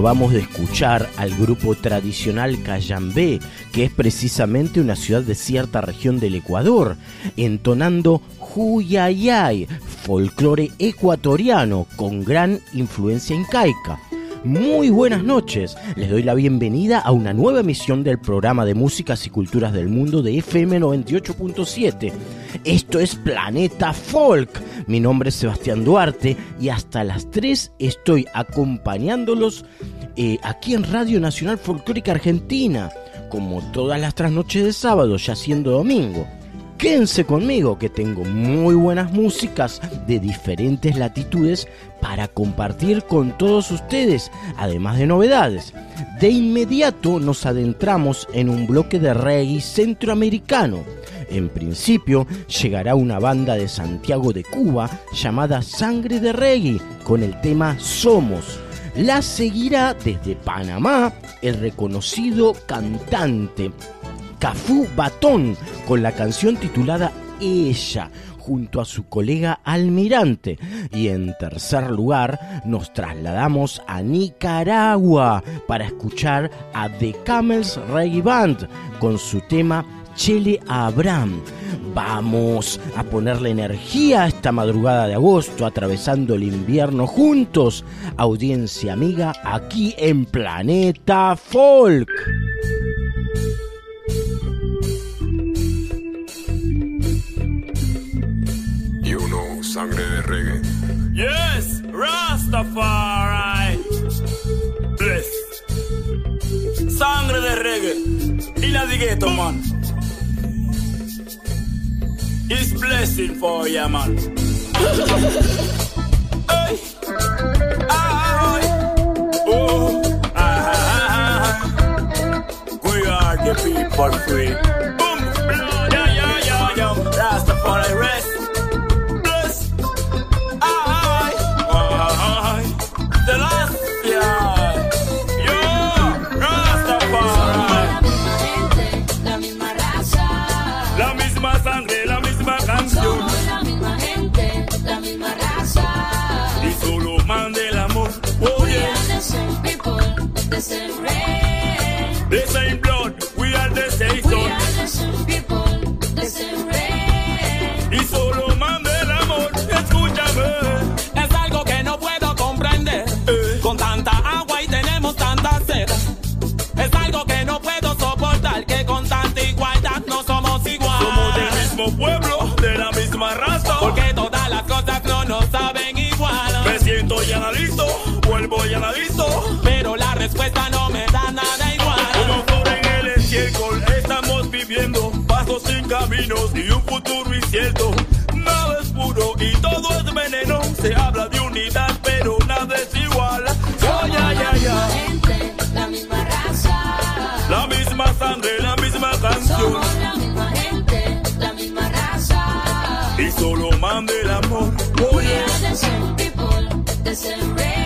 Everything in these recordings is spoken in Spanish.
Acabamos de escuchar al grupo tradicional Cayambé, que es precisamente una ciudad de cierta región del Ecuador, entonando Huyayay, folclore ecuatoriano con gran influencia incaica. Muy buenas noches. Les doy la bienvenida a una nueva emisión del programa de músicas y culturas del mundo de FM 98.7. Esto es Planeta Folk. Mi nombre es Sebastián Duarte y hasta las 3 estoy acompañándolos eh, aquí en Radio Nacional Folclórica Argentina, como todas las trasnoches de sábado, ya siendo domingo. Quédense conmigo que tengo muy buenas músicas de diferentes latitudes para compartir con todos ustedes, además de novedades. De inmediato nos adentramos en un bloque de reggae centroamericano. En principio llegará una banda de Santiago de Cuba llamada Sangre de Reggae con el tema Somos. La seguirá desde Panamá el reconocido cantante Cafú Batón con la canción titulada Ella junto a su colega Almirante. Y en tercer lugar nos trasladamos a Nicaragua para escuchar a The Camels Reggae Band con su tema Chele Abraham. Vamos a ponerle energía a esta madrugada de agosto, atravesando el invierno juntos. Audiencia amiga, aquí en Planeta Folk. sangre de reggae. Yes, Rastafari. Bless. Sangre de reggae. Y la digueto, man. It's blessing for ya, man. hey. Ay. Oh. Ah, ah, ah. We are the people free. Boom. Yeah, yeah, yeah, yeah. Rastafari the same rain. The same blood, we are the same. We are the same people, the same rain. Y solo mande el amor, escúchame. Es algo que no puedo comprender. Eh. Con tanta agua y tenemos tanta sed. Es algo que no puedo soportar. Que con tanta igualdad no somos igual. Somos del mismo pueblo, de la misma raza. Porque todas las cosas no nos saben igual. Me siento y analizo, vuelvo y analizo. Respuesta no me da nada igual. Como flor en el estiércol, estamos viviendo pasos sin caminos y un futuro incierto. Nada es puro y todo es veneno. Se habla de unidad, pero nada es igual. Oh, ya, ya, ya. Gente, la misma raza. La misma sangre, la misma canción. Somos la misma gente, la misma raza. Y solo mande el amor. Oh, We yeah. are the same people, the same rain.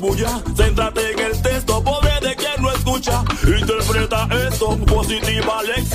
Bulla. Céntrate en el texto, pobre de quien no escucha. Interpreta esto, positiva lección,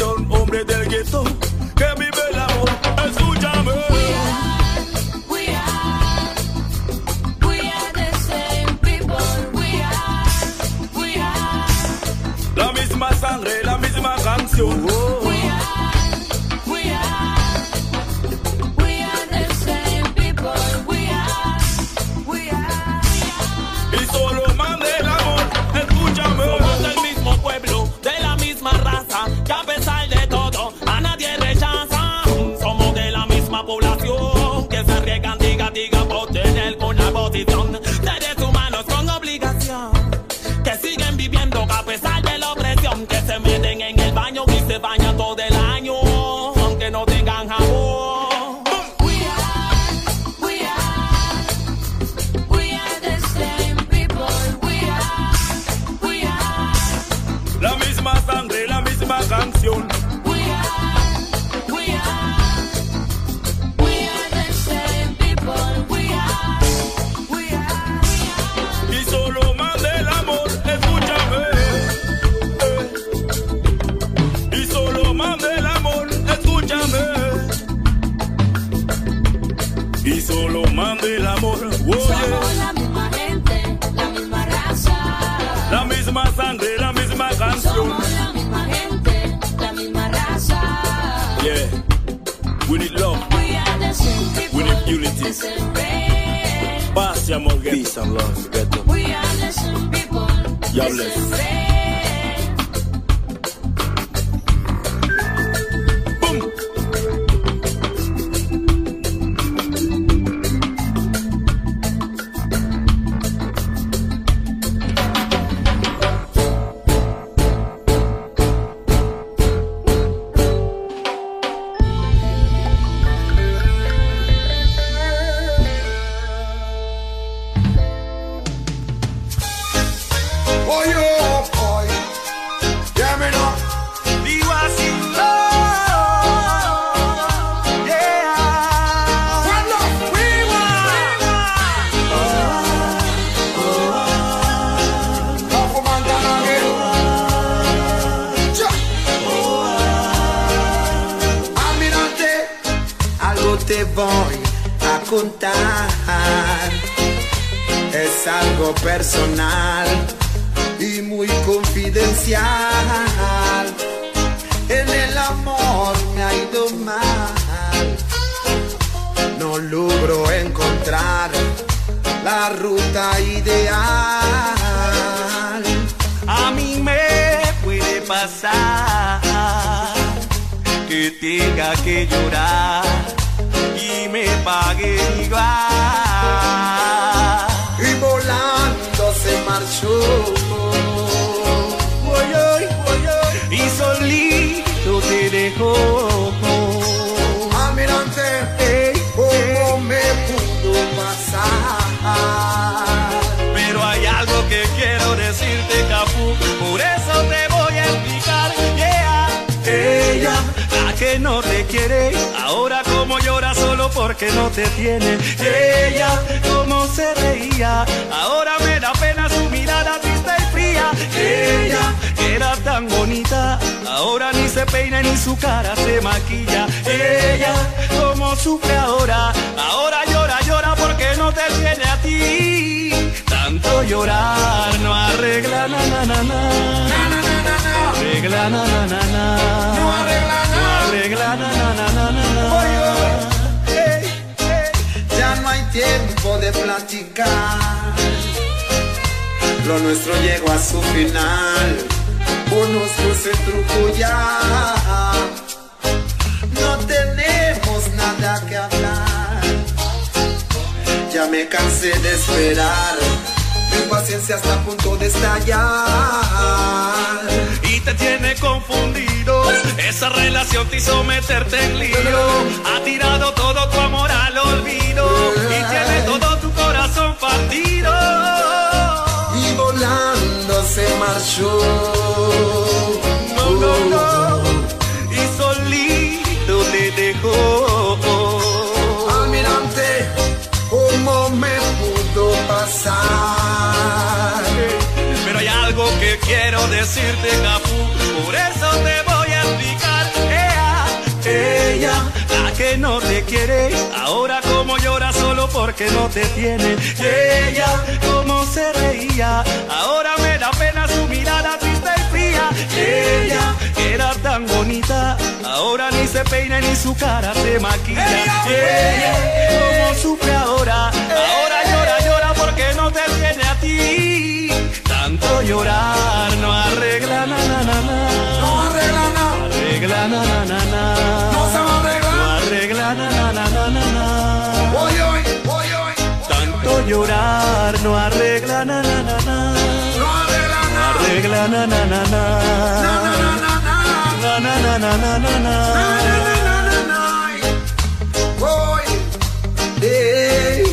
voy a contar. Es algo personal y muy confidencial. En el amor me ha ido mal. No logro encontrar la ruta ideal. A mí me puede pasar que tenga que llorar me pague igual. Y volando se marchó. Y solito te dejó. Almirante, ¿cómo me pudo pasar? Pero hay algo que quiero decirte, Capu, por eso te voy a explicar. Yeah. Ella, la que no te quiere, ahora como llora solo porque no te tiene. Ella, como se reía, ahora me da pena su mirada triste y fría. Ella, que era tan bonita, ahora ni se peina ni su cara se maquilla. Ella, como sufre ahora, ahora llora, llora porque no te tiene a ti. Tanto llorar no arregla na na na na. Arregla na na na na. No arregla na na na na. Ya no hay tiempo de platicar. Lo nuestro llegó a su final. Conozco ese truco ya. No tenemos nada que hablar. Ya me cansé de esperar. Mi paciencia está a punto de estallar. Te tiene confundido. Esa relación te hizo meterte en lío. Ha tirado todo tu amor al olvido y tiene todo tu corazón partido. Y volando se marchó. No, no, no. Y solito decirte, Capu, por eso te voy a explicar. Ea, ella, la que no te quiere, ahora como llora solo porque no te tiene. Ella, como se reía, ahora me da pena su mirada triste y fría. Ella, que era tan bonita, ahora ni se peina ni su cara se maquilla. Y ella, como sufre ahora, ahora llora, llora porque no te tiene a ti. Tanto llorar no arregla na na na na. No arregla nada, Arregla na na na na. no se va a No arreglar. arregla na na na na na na. Tanto llorar no arregla na na na na. No arregla No nada. arregla na na na na. Na, na, na, na, na. Na na na na na na Na, na. na, na, na, na. Hey.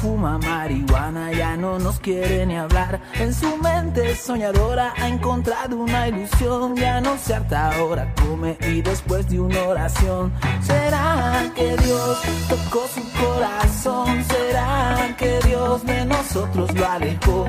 Fuma marihuana, ya no nos quiere ni hablar. En su mente soñadora ha encontrado una ilusión, ya no se harta ahora, come y después de una oración. ¿Será que Dios tocó su corazón? ¿Será que Dios de nosotros lo alejó?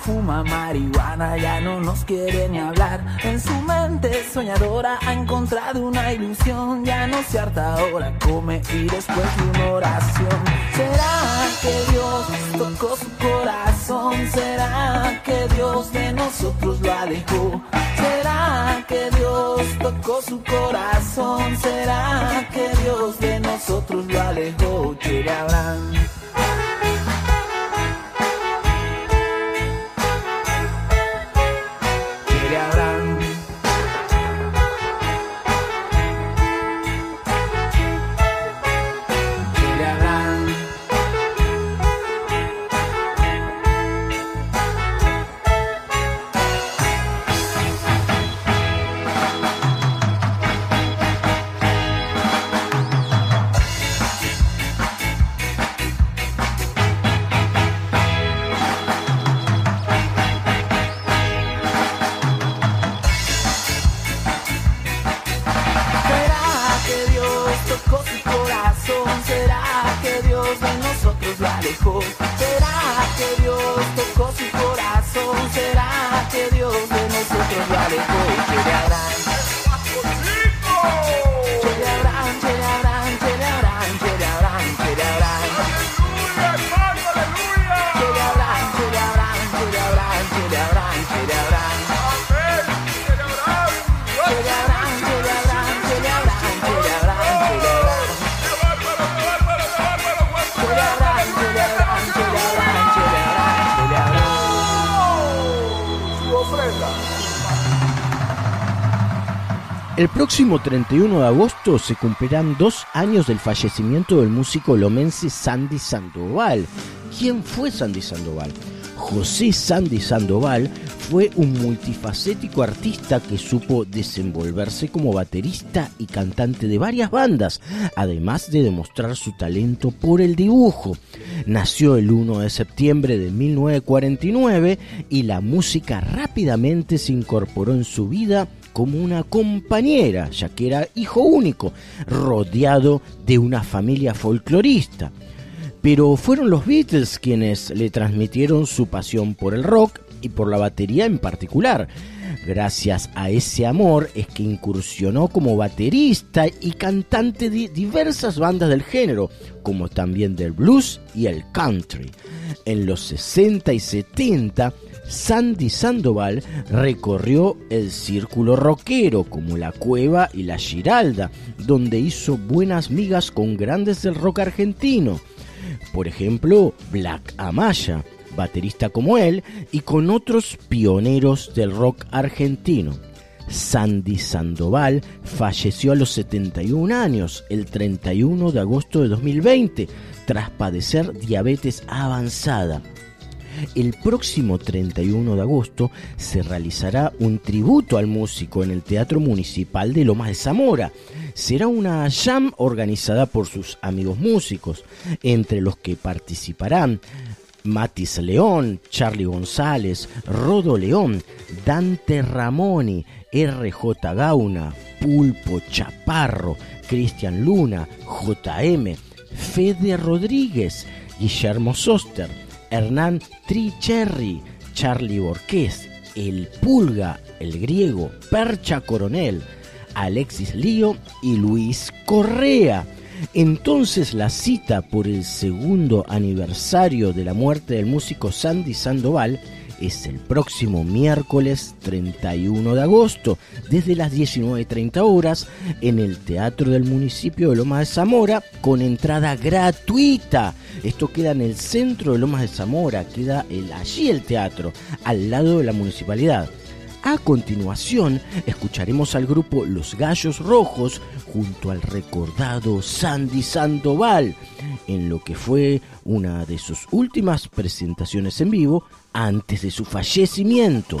Fuma marihuana, ya no nos quiere ni hablar. En su mente soñadora ha encontrado una ilusión. Ya no se harta ahora, come y después de una oración. ¿Será que Dios tocó su corazón? ¿Será que Dios de nosotros lo alejó? ¿Será que Dios tocó su corazón? ¿Será que Dios de nosotros lo alejó? Quiere próximo 31 de agosto se cumplirán dos años del fallecimiento del músico lomense Sandy Sandoval. ¿Quién fue Sandy Sandoval? José Sandy Sandoval fue un multifacético artista que supo desenvolverse como baterista y cantante de varias bandas, además de demostrar su talento por el dibujo. Nació el 1 de septiembre de 1949 y la música rápidamente se incorporó en su vida como una compañera, ya que era hijo único, rodeado de una familia folclorista. Pero fueron los Beatles quienes le transmitieron su pasión por el rock y por la batería en particular. Gracias a ese amor es que incursionó como baterista y cantante de diversas bandas del género, como también del blues y el country. En los 60 y 70, Sandy Sandoval recorrió el círculo rockero como La Cueva y La Giralda, donde hizo buenas migas con grandes del rock argentino. Por ejemplo, Black Amaya, baterista como él, y con otros pioneros del rock argentino. Sandy Sandoval falleció a los 71 años, el 31 de agosto de 2020, tras padecer diabetes avanzada. El próximo 31 de agosto se realizará un tributo al músico en el Teatro Municipal de Lomas de Zamora. Será una jam organizada por sus amigos músicos, entre los que participarán Matis León, Charlie González, Rodo León, Dante Ramoni, RJ Gauna, Pulpo Chaparro, Cristian Luna, JM, Fede Rodríguez, Guillermo Soster, Hernán Tricherry, Charlie Borqués, El Pulga, El Griego, Percha Coronel, Alexis Lío y Luis Correa. Entonces la cita por el segundo aniversario de la muerte del músico Sandy Sandoval es el próximo miércoles 31 de agosto, desde las 19.30 horas, en el Teatro del Municipio de Lomas de Zamora, con entrada gratuita. Esto queda en el centro de Lomas de Zamora, queda allí el teatro, al lado de la municipalidad. A continuación, escucharemos al grupo Los Gallos Rojos junto al recordado Sandy Sandoval, en lo que fue una de sus últimas presentaciones en vivo antes de su fallecimiento.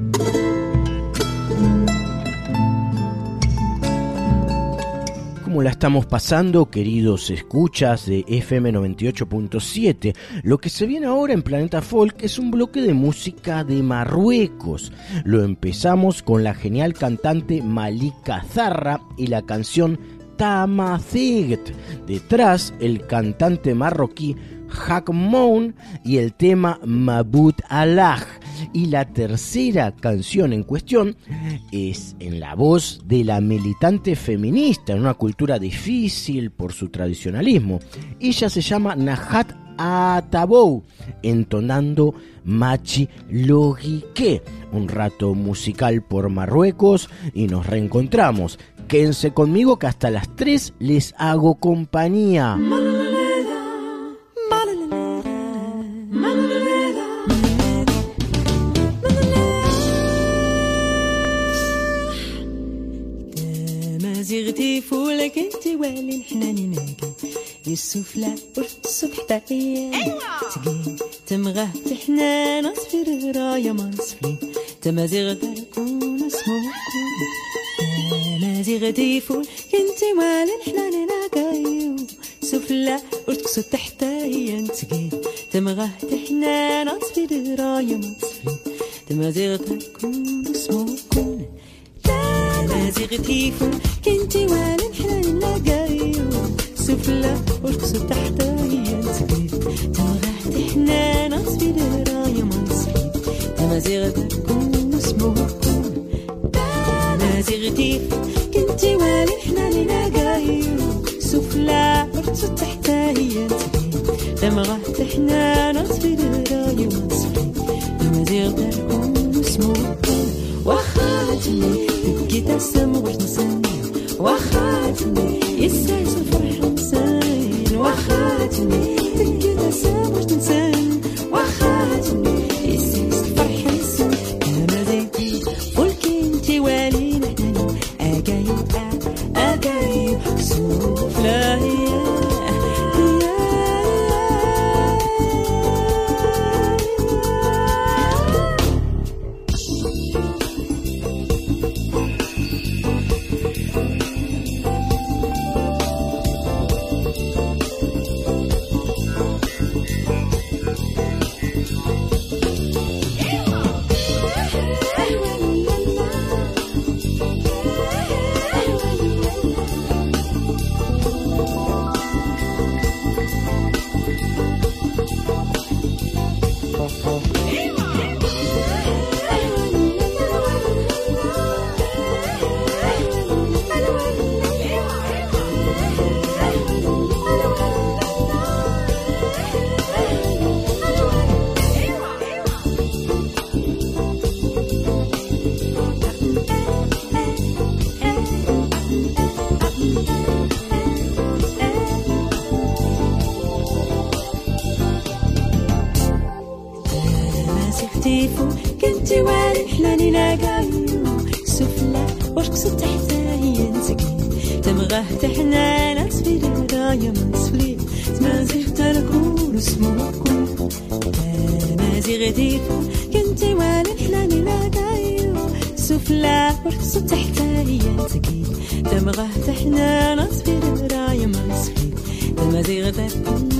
¿Cómo la estamos pasando, queridos escuchas de FM 98.7? Lo que se viene ahora en Planeta Folk es un bloque de música de Marruecos. Lo empezamos con la genial cantante Malika Zarra y la canción Tamazegt. Detrás, el cantante marroquí Hakmoun y el tema Mabut Allah. Y la tercera canción en cuestión es en la voz de la militante feminista en una cultura difícil por su tradicionalismo. Ella se llama Nahat Atabou, entonando Machi Logique. Un rato musical por Marruecos y nos reencontramos. Quédense conmigo que hasta las 3 les hago compañía. والي حنا نناقي السفلى ورفت السطح تاعي أيوة. تقيم تمغه في حنان اصفر رايا ما نصفلي تمازيغ تركون اسمو تمازيغ تيفون كنتي والي حنا نناقي سفلى تقيل تحتايا نتقي تمغه تحنان اصفر رايا ما نصفلي تمازيغ تركون اسمو زغتي فوق كنتي وأنا نحلى نلاقاي سفلة ورقصوا تحت هي تقريب تما غاحت حنانة صبير رايا ما نصحيب تما زغت كون اسمه كون نازي زغتي فوق كنتي وأنا نحلى نلاقاي سفلة ورقصوا تحت هي تقريب تما غاحت حنانة صبير رايا ما نصحيب تما زغت كون اسمه كون وخاتمي كي تسم وتنساني وخاتمي الساس وفرح ومساين وخاتمي كي تسم وتنساني تحنا نسفل ورايا مسفلي تمازيغ تركون اسمكم تمازيغ ديفو كنتي وأنا حلامي لا دايو سفلا ورقص تحت هي تقيل تمغه تحنا نسفل ورايا مسفلي تمازيغ تركون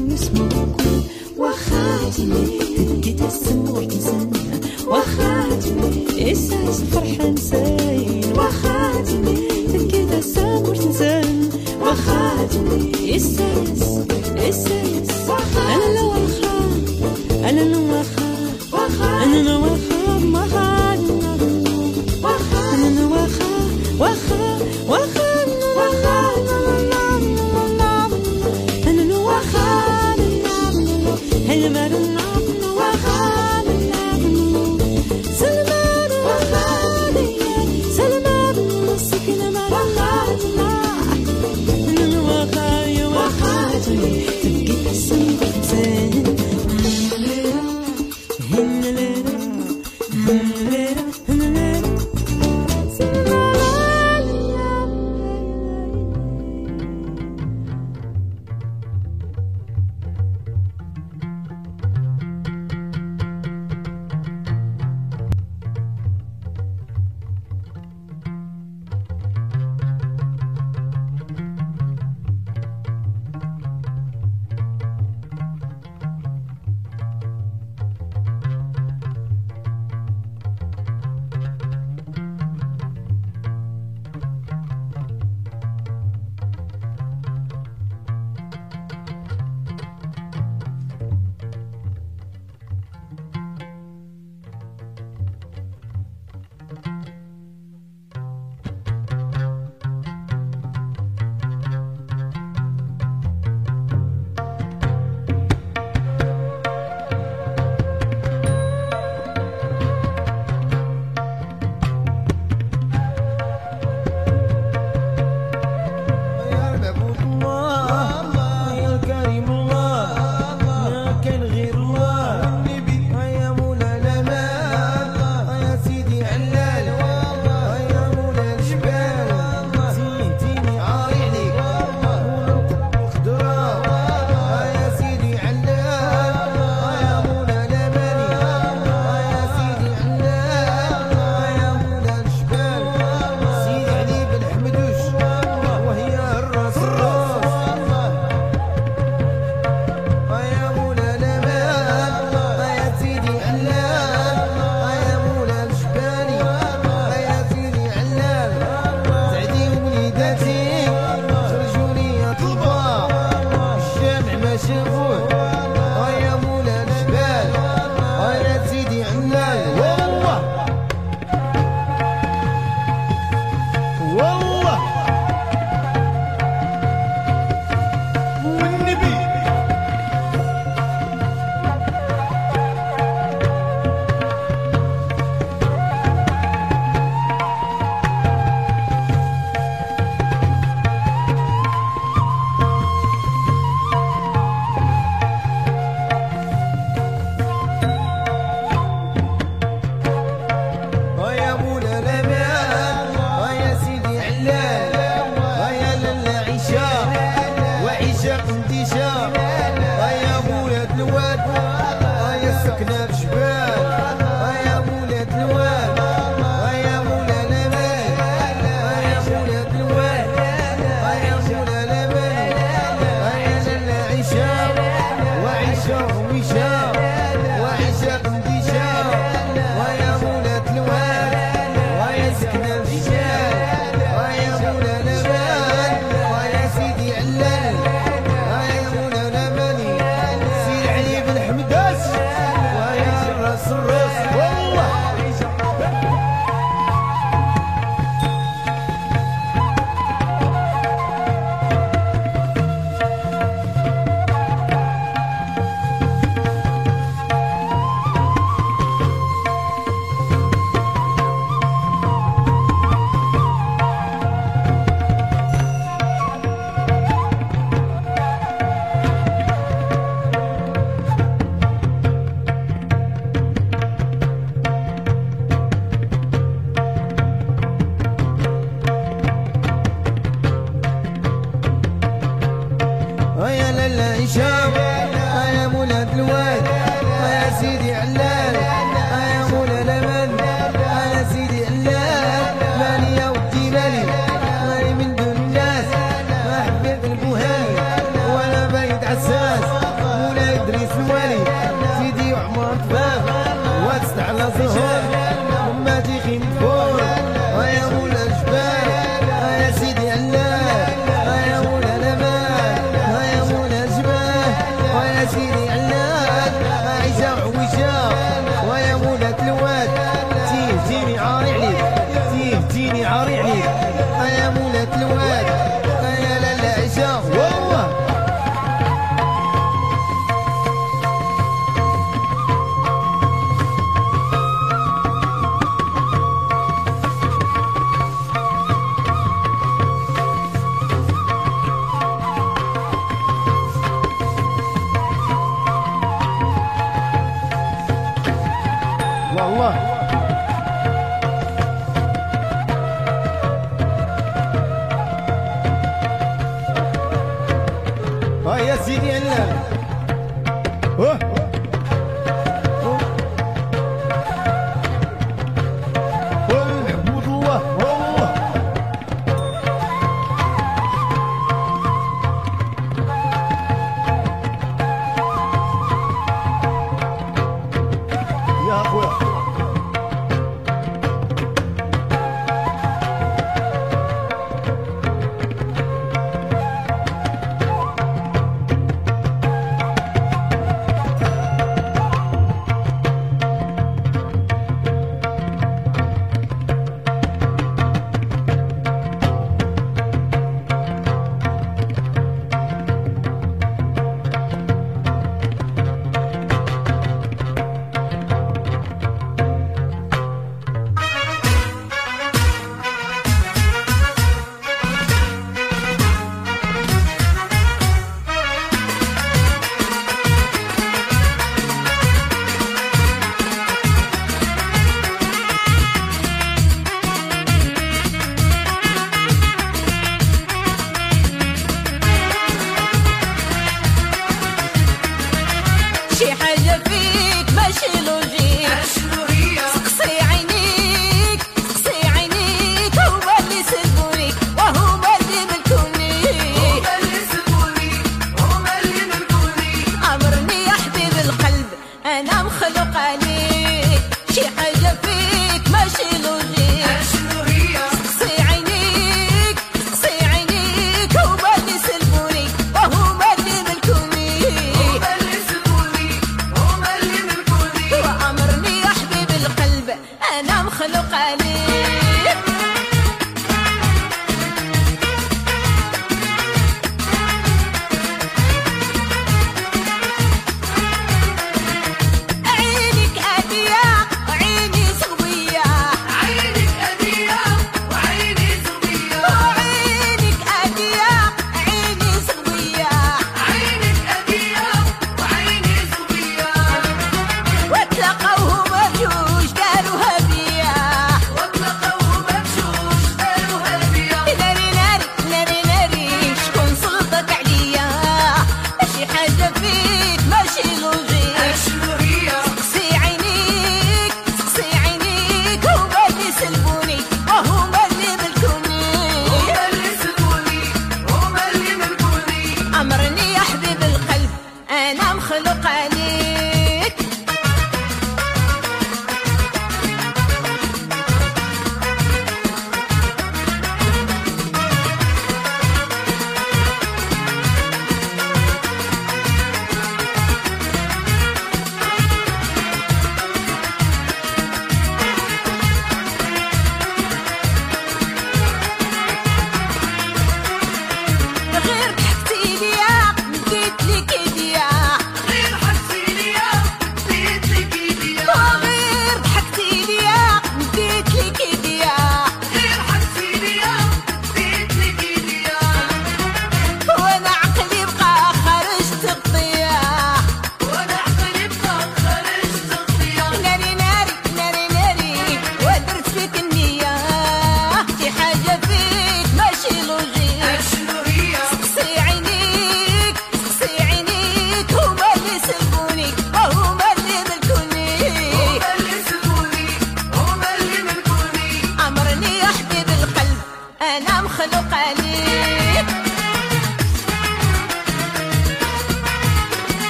Whoa.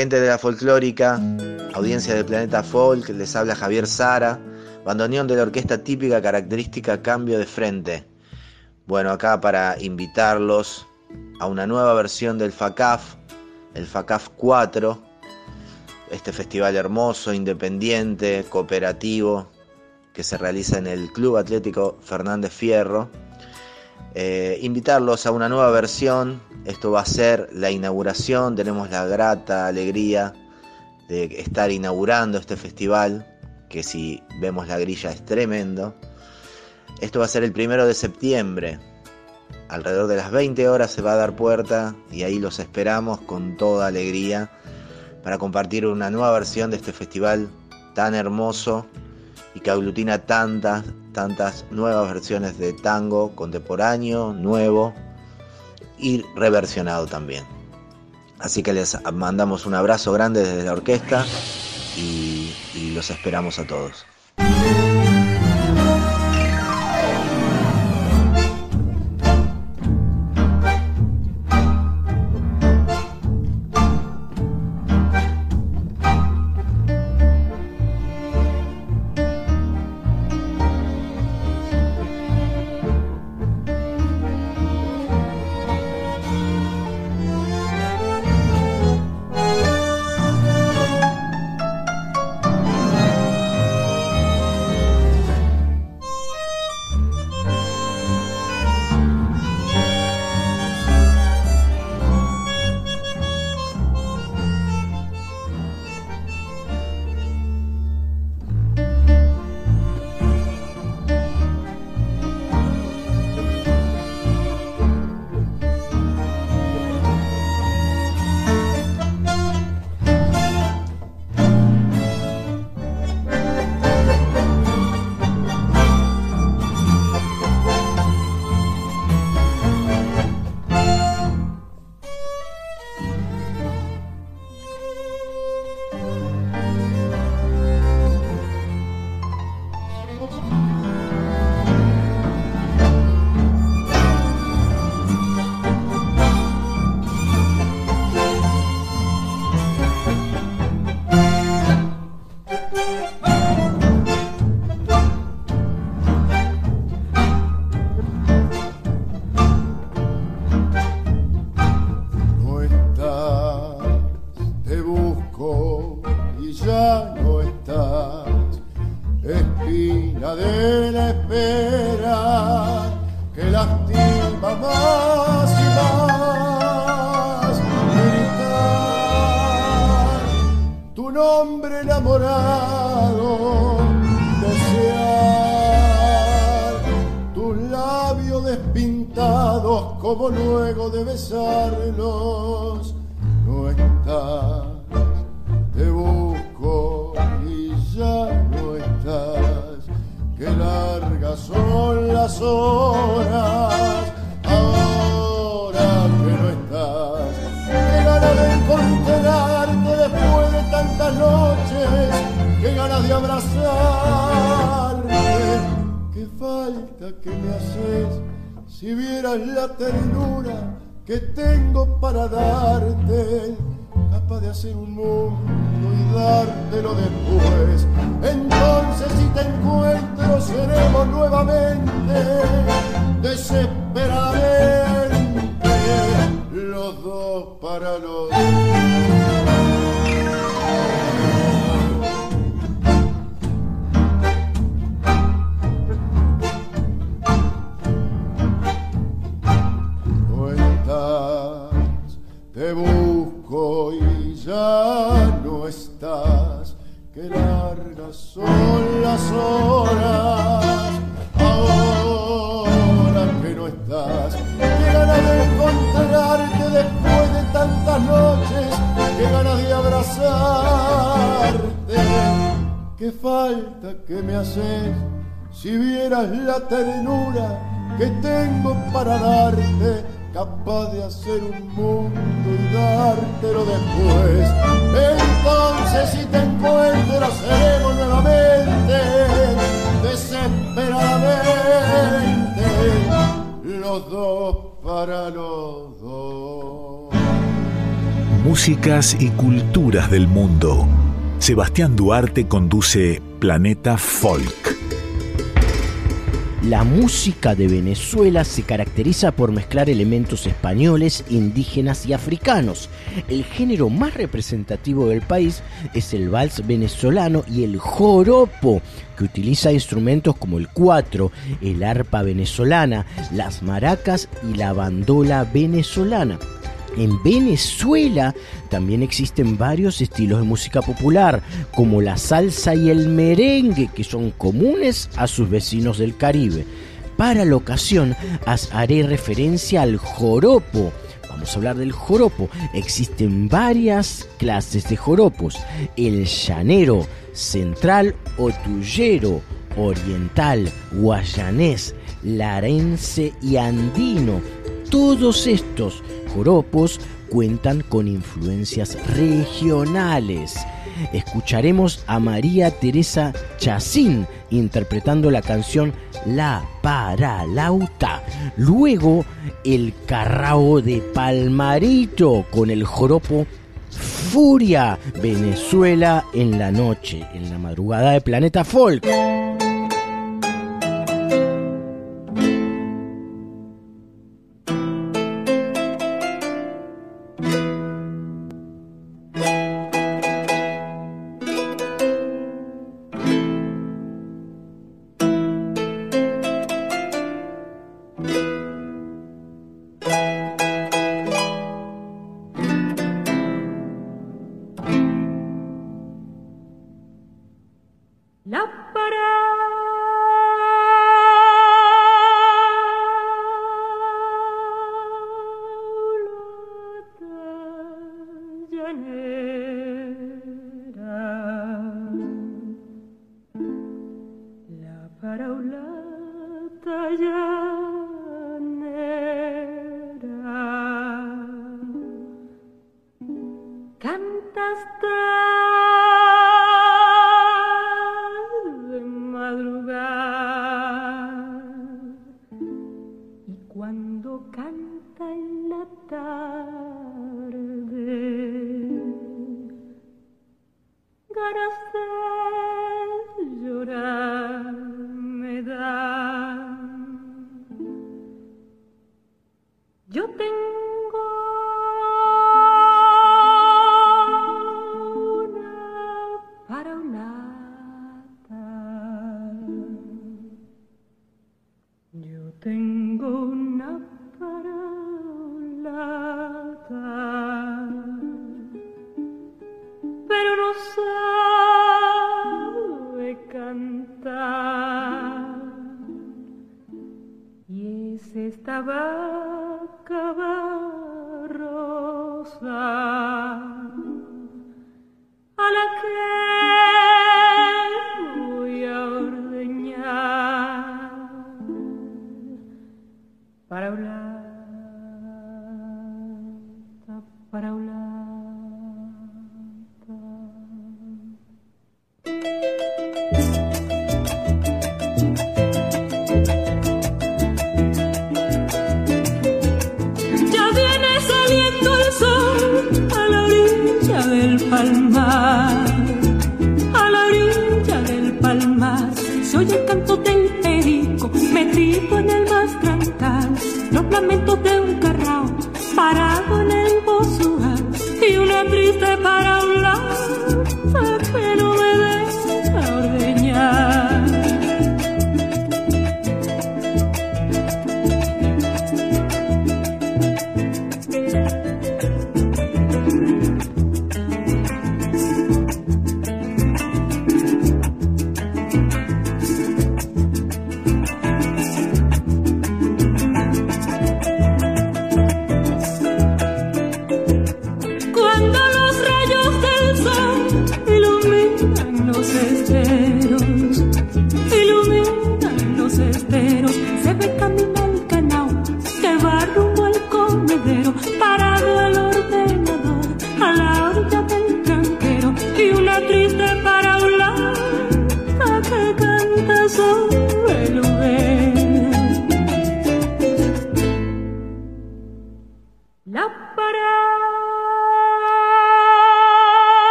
Gente de la folclórica, audiencia del Planeta Folk, les habla Javier Sara, bandoneón de la orquesta típica característica Cambio de Frente. Bueno, acá para invitarlos a una nueva versión del FACAF, el FACAF 4, este festival hermoso, independiente, cooperativo, que se realiza en el Club Atlético Fernández Fierro. Eh, invitarlos a una nueva versión. Esto va a ser la inauguración. Tenemos la grata alegría de estar inaugurando este festival, que si vemos la grilla es tremendo. Esto va a ser el primero de septiembre. Alrededor de las 20 horas se va a dar puerta y ahí los esperamos con toda alegría para compartir una nueva versión de este festival tan hermoso y que aglutina tantas, tantas nuevas versiones de tango contemporáneo, nuevo y reversionado también. Así que les mandamos un abrazo grande desde la orquesta y, y los esperamos a todos. Que tengo para darte, capaz de hacer un mundo y dártelo después. Entonces si te encuentro seremos nuevamente desesperadamente los dos para los abrazarte. Qué falta que me haces si vieras la ternura que tengo para darte, capaz de hacer un mundo y dártelo después. Entonces si te encuentro seremos nuevamente desesperadamente los dos para los dos. Músicas y culturas del mundo. Sebastián Duarte conduce Planeta Folk. La música de Venezuela se caracteriza por mezclar elementos españoles, indígenas y africanos. El género más representativo del país es el vals venezolano y el joropo, que utiliza instrumentos como el cuatro, el arpa venezolana, las maracas y la bandola venezolana. En Venezuela también existen varios estilos de música popular, como la salsa y el merengue, que son comunes a sus vecinos del Caribe. Para la ocasión, as- haré referencia al joropo. Vamos a hablar del joropo. Existen varias clases de joropos. El llanero, central o tuyero, oriental, guayanés, larense y andino. Todos estos joropos cuentan con influencias regionales. Escucharemos a María Teresa Chacín interpretando la canción La Paralauta. Luego el carrao de Palmarito con el joropo Furia Venezuela en la noche, en la madrugada de Planeta Folk.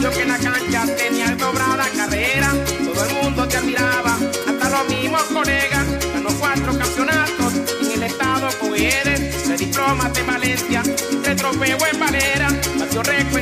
yo que en la cancha tenía dobrada carrera, todo el mundo te admiraba, hasta los mismos colegas, ganó cuatro campeonatos en el estado con Eres, de diploma de Valencia, de trofeo en Valera, nació récord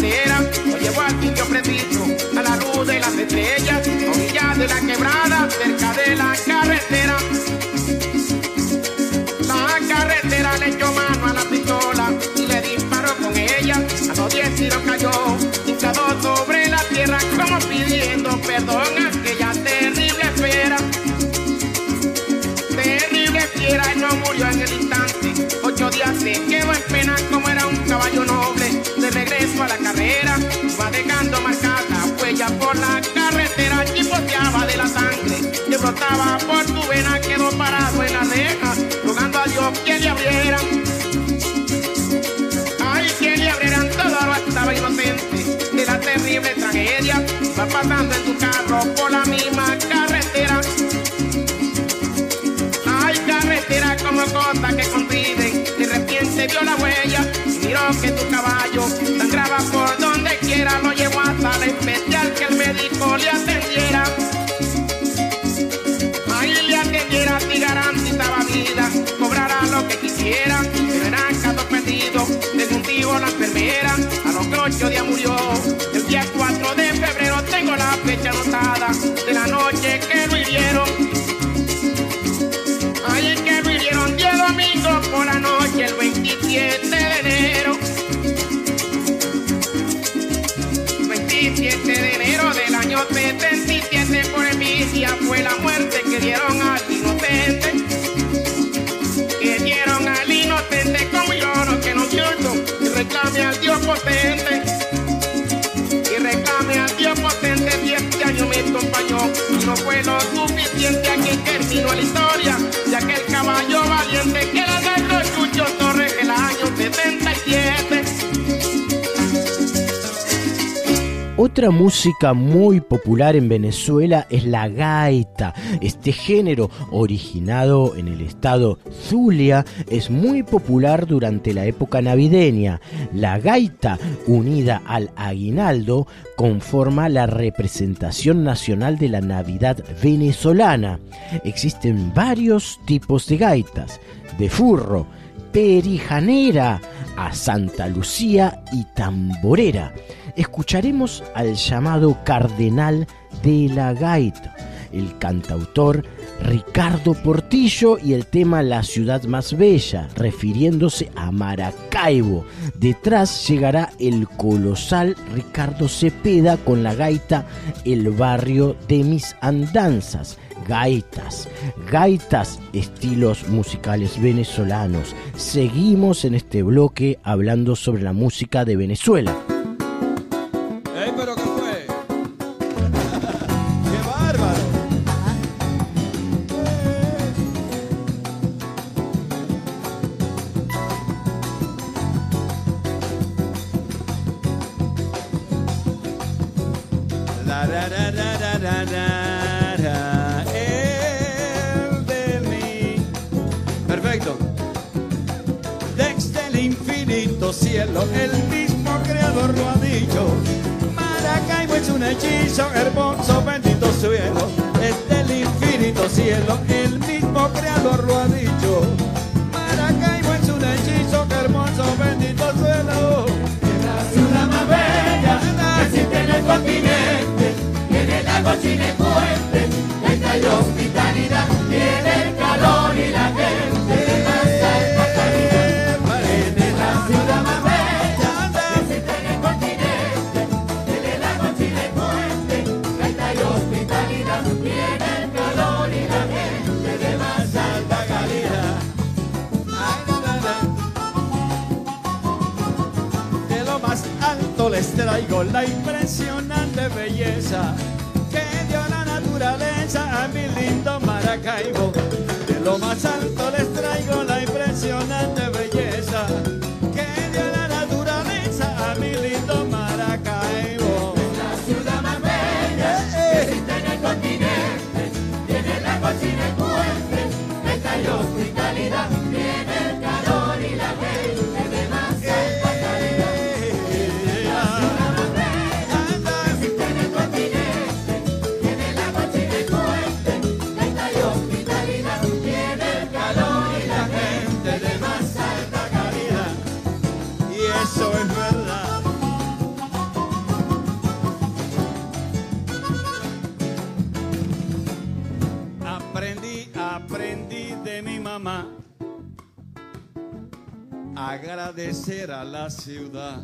manera. pasando en tu carro por la misma carretera. Hay carretera como cosas que conviven, de repente vio la huella, miró que tu caballo sangraba por donde quiera, lo llevó Otra música muy popular en Venezuela es la gaita. Este género, originado en el estado Zulia, es muy popular durante la época navideña. La gaita, unida al aguinaldo, conforma la representación nacional de la Navidad venezolana. Existen varios tipos de gaitas, de furro, perijanera a Santa Lucía y tamborera. Escucharemos al llamado Cardenal de la Gaita, el cantautor Ricardo Portillo y el tema La ciudad más bella, refiriéndose a Maracaibo. Detrás llegará el colosal Ricardo Cepeda con la gaita El barrio de mis andanzas gaitas, gaitas, estilos musicales venezolanos. Seguimos en este bloque hablando sobre la música de Venezuela. Agradecer a la ciudad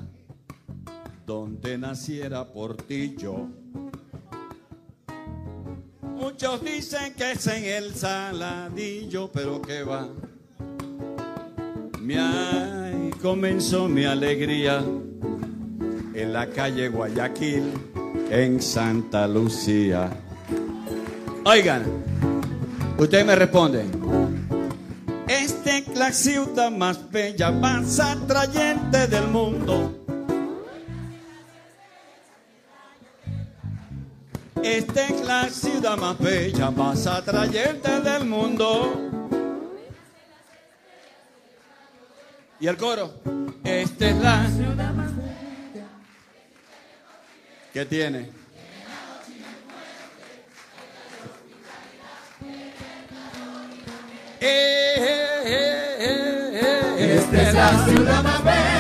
donde naciera Portillo. Muchos dicen que es en el saladillo, pero que va. Mi ay, comenzó mi alegría en la calle Guayaquil, en Santa Lucía. Oigan, ustedes me responden. La ciudad más bella, más atrayente del mundo. Esta es la ciudad más bella, más atrayente del mundo. Y el coro. Esta es la ciudad más bella. ¿Qué tiene? Eh, Esta es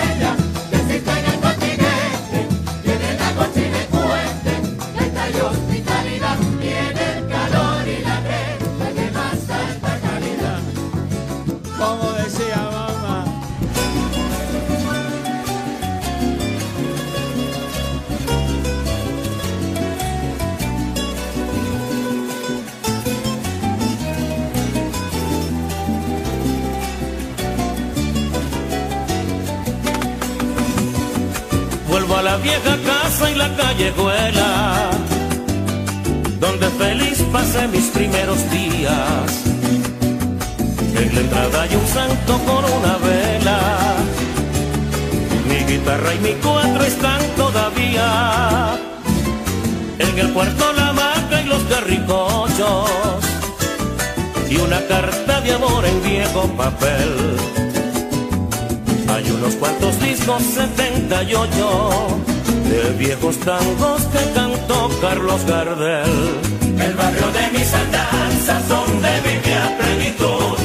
vieja casa y la callejuela, donde feliz pasé mis primeros días. En la entrada hay un santo con una vela. Mi guitarra y mi cuatro están todavía. En el puerto la hamaca y los carricochos. Y una carta de amor en viejo papel. Hay unos cuantos discos 78 de viejos tangos que cantó Carlos Gardel. El barrio de mis andanzas, donde viví a plenitud,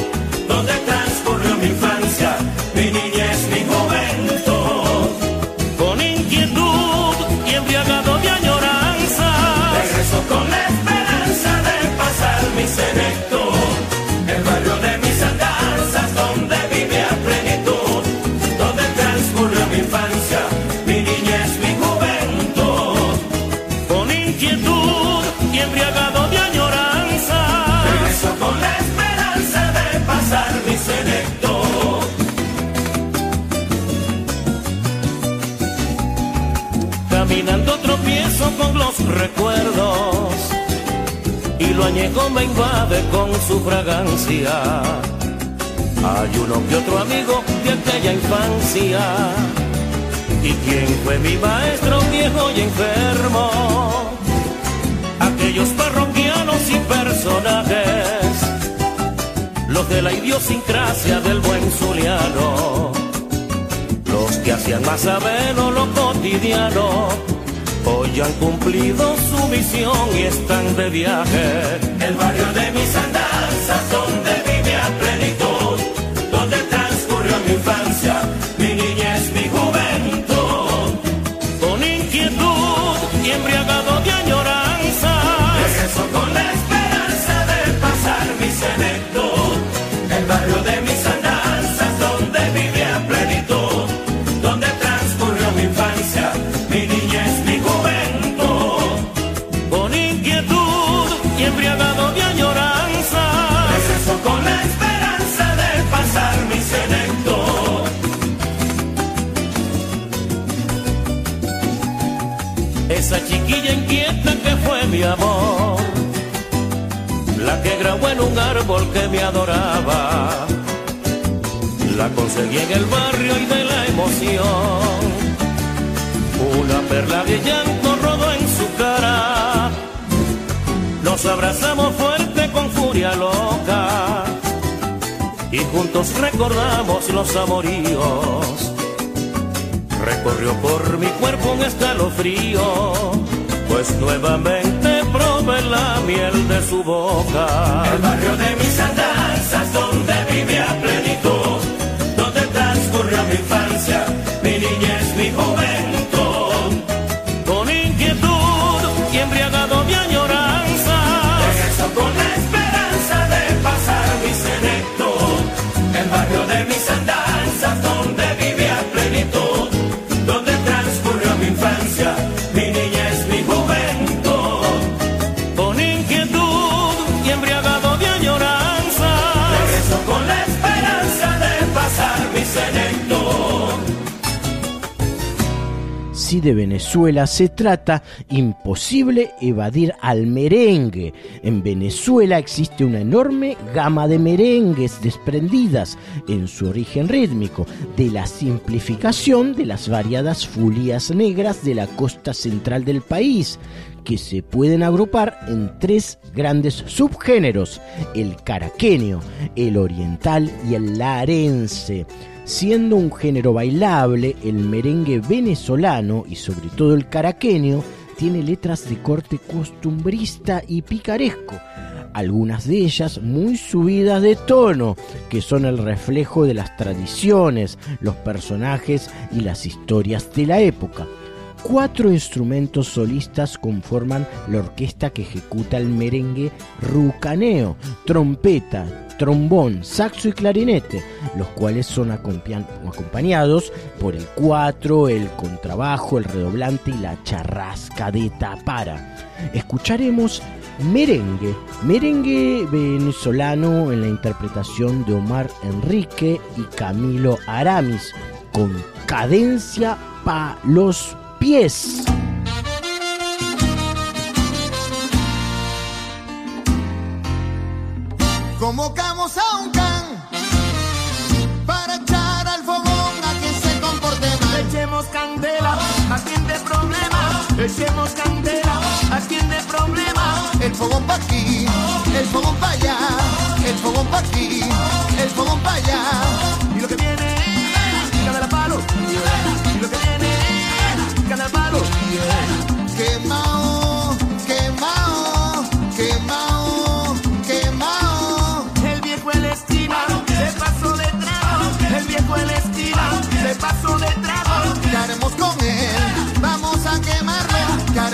Tropiezo con los recuerdos y lo añejo me invade con su fragancia. Hay uno que otro amigo de aquella infancia. ¿Y quién fue mi maestro viejo y enfermo? Aquellos parroquianos y personajes, los de la idiosincrasia del buen zuliano, los que hacían más ameno lo cotidiano, hoy han cumplido su misión y están de viaje. El barrio de mis andanzas, chiquilla inquieta que fue mi amor, la que grabó en un árbol que me adoraba, la conseguí en el barrio y de la emoción, una perla de llanto rodó en su cara, nos abrazamos fuerte con furia loca. Y juntos recordamos los amoríos. Recorrió por mi cuerpo un escalofrío, pues nuevamente probé la miel de su boca. El barrio de mis andanzas, donde vive a plenitud, donde transcurrió mi infancia, mi niñez, mi juventud. Si de Venezuela se trata, imposible evadir al merengue. En Venezuela existe una enorme gama de merengues desprendidas en su origen rítmico de la simplificación de las variadas fulías negras de la costa central del país, que se pueden agrupar en tres grandes subgéneros, el caraqueño, el oriental y el larense. Siendo un género bailable, el merengue venezolano y sobre todo el caraqueño tiene letras de corte costumbrista y picaresco, algunas de ellas muy subidas de tono, que son el reflejo de las tradiciones, los personajes y las historias de la época. Cuatro instrumentos solistas conforman la orquesta que ejecuta el merengue rucaneo, trompeta, trombón, saxo y clarinete, los cuales son acompañ- acompañados por el cuatro, el contrabajo, el redoblante y la charrasca de tapara. Escucharemos merengue, merengue venezolano en la interpretación de Omar Enrique y Camilo Aramis, con cadencia pa los pies. Convocamos a un can para echar al fogón a quien se comporte mal. Echemos candela a quien de problema. Echemos candela a quien de problema. El fogón pa' aquí, el fogón pa' allá, el fogón pa' aquí, el fogón pa' allá.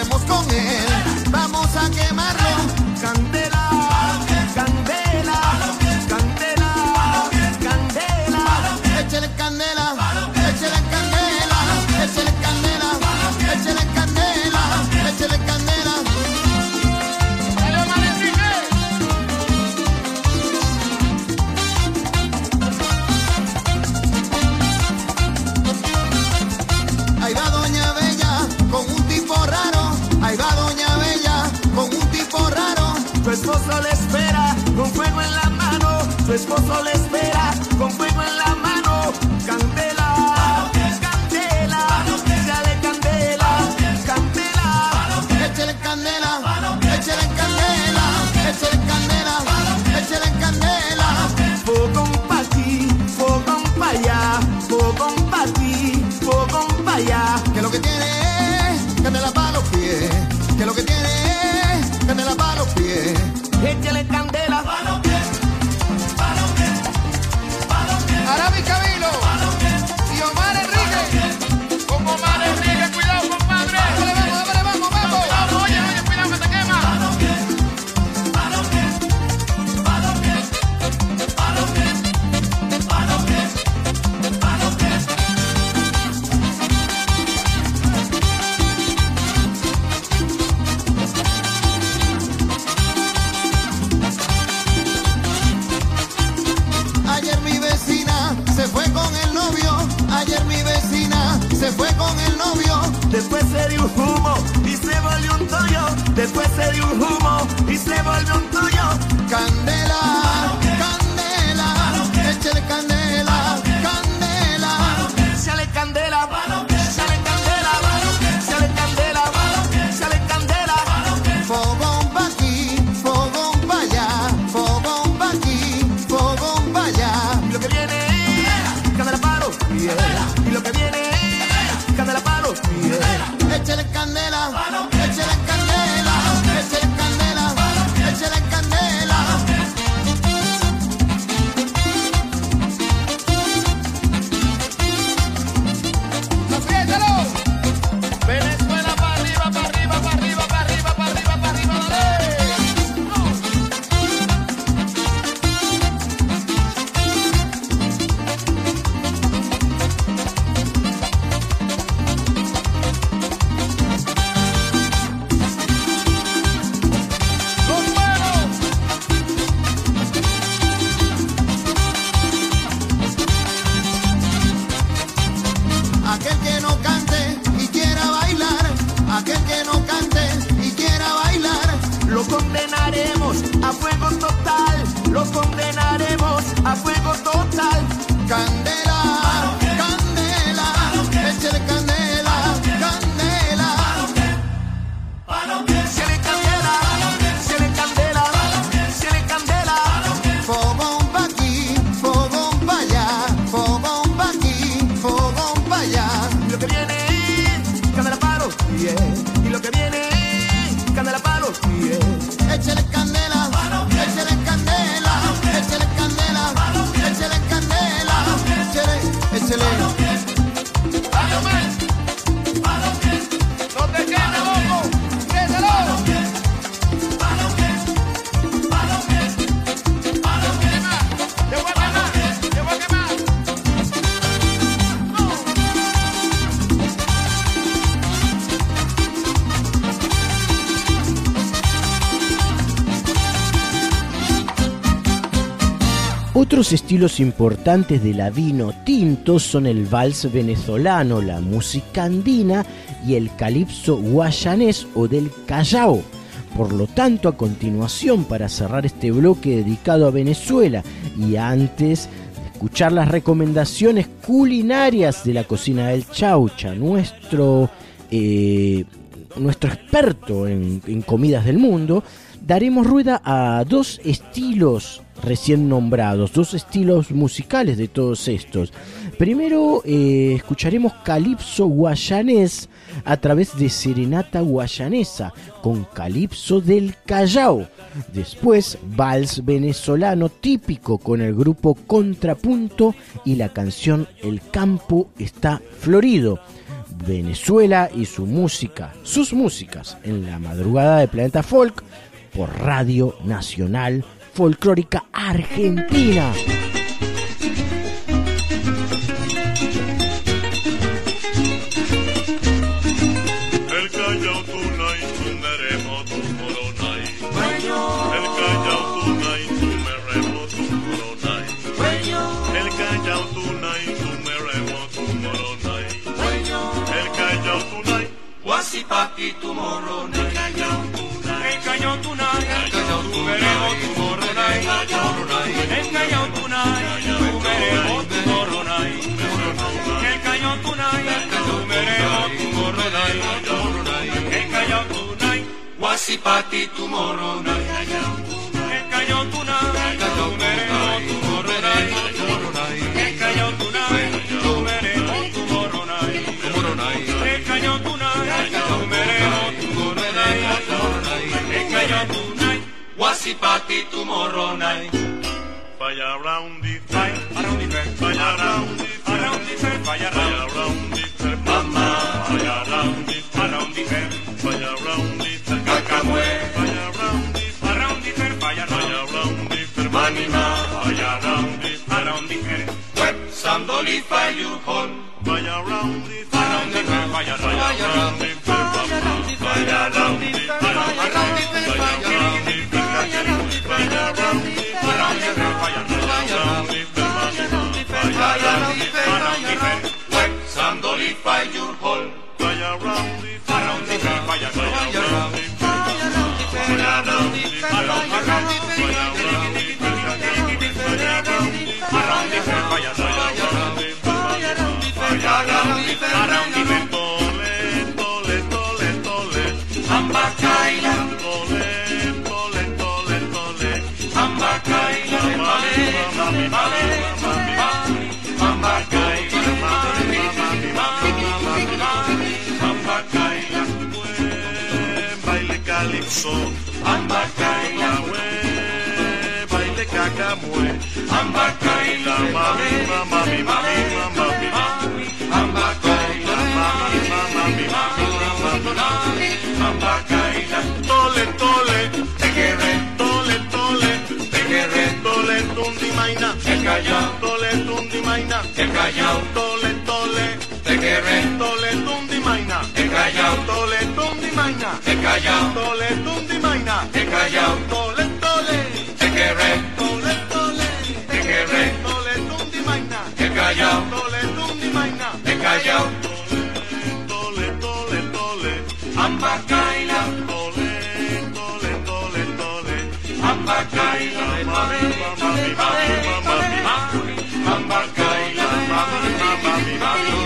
Con él? Vamos a quemarlo. Mano. Su esposo le Otros estilos importantes de la vino tinto son el vals venezolano, la música andina y el calipso guayanés o del Callao. Por lo tanto, a continuación, para cerrar este bloque dedicado a Venezuela y antes de escuchar las recomendaciones culinarias de la cocina del Chaucha, nuestro, eh, nuestro experto en, en comidas del mundo, daremos rueda a dos estilos recién nombrados, dos estilos musicales de todos estos. Primero eh, escucharemos calipso guayanés a través de serenata guayanesa con calipso del Callao. Después vals venezolano típico con el grupo Contrapunto y la canción El campo está florido. Venezuela y su música, sus músicas en la madrugada de Planeta Folk por Radio Nacional Folclórica Argentina. Callao tunay, tu veremos tu moronay, el callao tunay, tu veremos tu moronay, el callao tunay, tu veremos tu moronay, el callao tunay, Guasipati tu moronay. falla round the fire, around the fire, falla round the fire round, round the fire, round the the somebody fire falla round the fire round, round the fire, fire round the round the fire, the round, round the fire, the round the around the bend, fire round, round the fire, fire round the somebody fire round the fire round, fire round the callao, tole, tundi maina, el callao, tole, tundi maina, el callao, tole, tole, callao, tole, tole, te querré, tole, tundi maina, el callao, tole, tundi maina, el callao, tole, tole, tole, ambacaila, tole, tole, tole, tole, ambacaila, mami, mami, mami, mami, mami, ambacaila, mami, mami, mami, mami,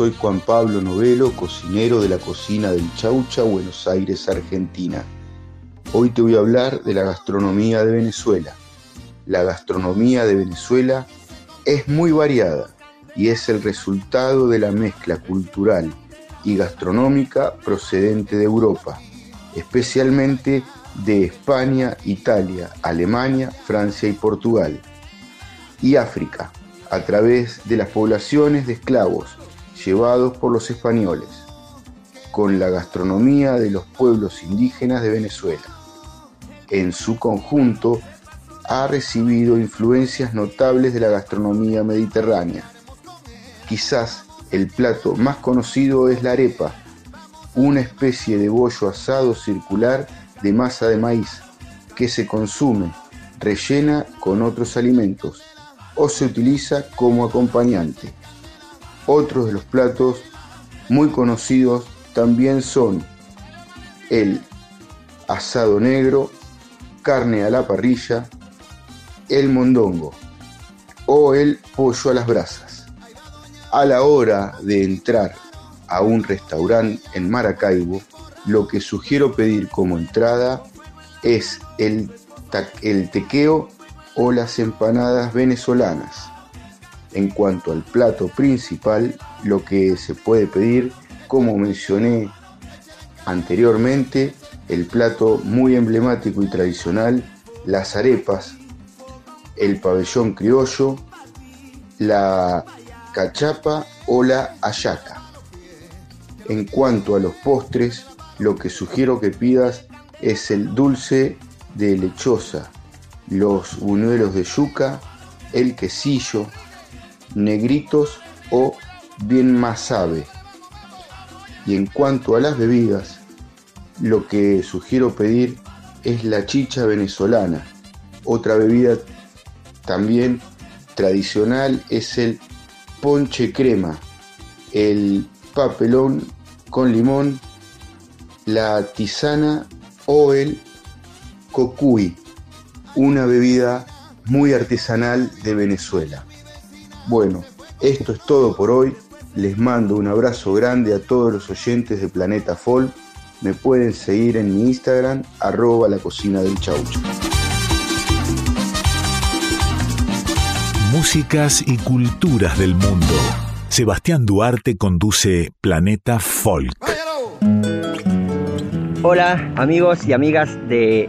Soy Juan Pablo Novelo, cocinero de la cocina del Chaucha, Buenos Aires, Argentina. Hoy te voy a hablar de la gastronomía de Venezuela. La gastronomía de Venezuela es muy variada y es el resultado de la mezcla cultural y gastronómica procedente de Europa, especialmente de España, Italia, Alemania, Francia y Portugal, y África, a través de las poblaciones de esclavos llevados por los españoles. con la gastronomía de los pueblos indígenas de Venezuela. En su conjunto, ha recibido influencias notables de la gastronomía mediterránea. Quizás el plato más conocido es la arepa, una especie de bollo asado circular de masa de maíz que se consume rellena con otros alimentos o se utiliza como acompañante. Otros de los platos muy conocidos también son el asado negro, carne a la parrilla, el mondongo o el pollo a las brasas. A la hora de entrar a un restaurante en Maracaibo, lo que sugiero pedir como entrada es el, el tequeo o las empanadas venezolanas. En cuanto al plato principal, lo que se puede pedir, como mencioné anteriormente, el plato muy emblemático y tradicional, las arepas, el pabellón criollo, la cachapa o la ayaca. En cuanto a los postres, lo que sugiero que pidas es el dulce de lechosa, los buñuelos de yuca, el quesillo, negritos o bien masabe. Y en cuanto a las bebidas, lo que sugiero pedir es la chicha venezolana. Otra bebida también tradicional es el ponche crema, el papelón con limón, la tisana o el cocuy, una bebida muy artesanal de Venezuela. Bueno, esto es todo por hoy. Les mando un abrazo grande a todos los oyentes de Planeta Folk. Me pueden seguir en mi Instagram, arroba la cocina del chaucho. Músicas y culturas del mundo. Sebastián Duarte conduce Planeta Folk. Hola amigos y amigas de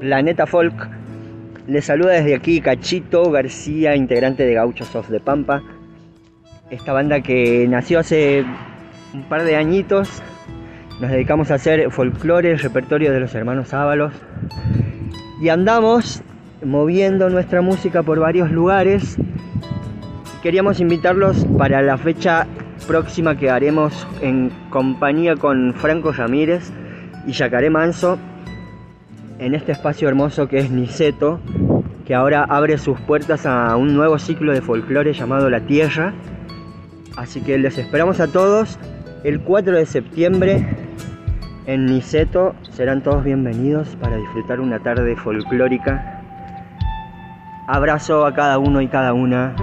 Planeta Folk. Les saluda desde aquí Cachito García, integrante de Gauchos of the Pampa. Esta banda que nació hace un par de añitos. Nos dedicamos a hacer folclore, repertorio de los hermanos Ábalos. Y andamos moviendo nuestra música por varios lugares. Queríamos invitarlos para la fecha próxima que haremos en compañía con Franco Ramírez y Yacaré Manso en este espacio hermoso que es Niceto, que ahora abre sus puertas a un nuevo ciclo de folclore llamado La Tierra. Así que les esperamos a todos el 4 de septiembre en Niceto. Serán todos bienvenidos para disfrutar una tarde folclórica. Abrazo a cada uno y cada una.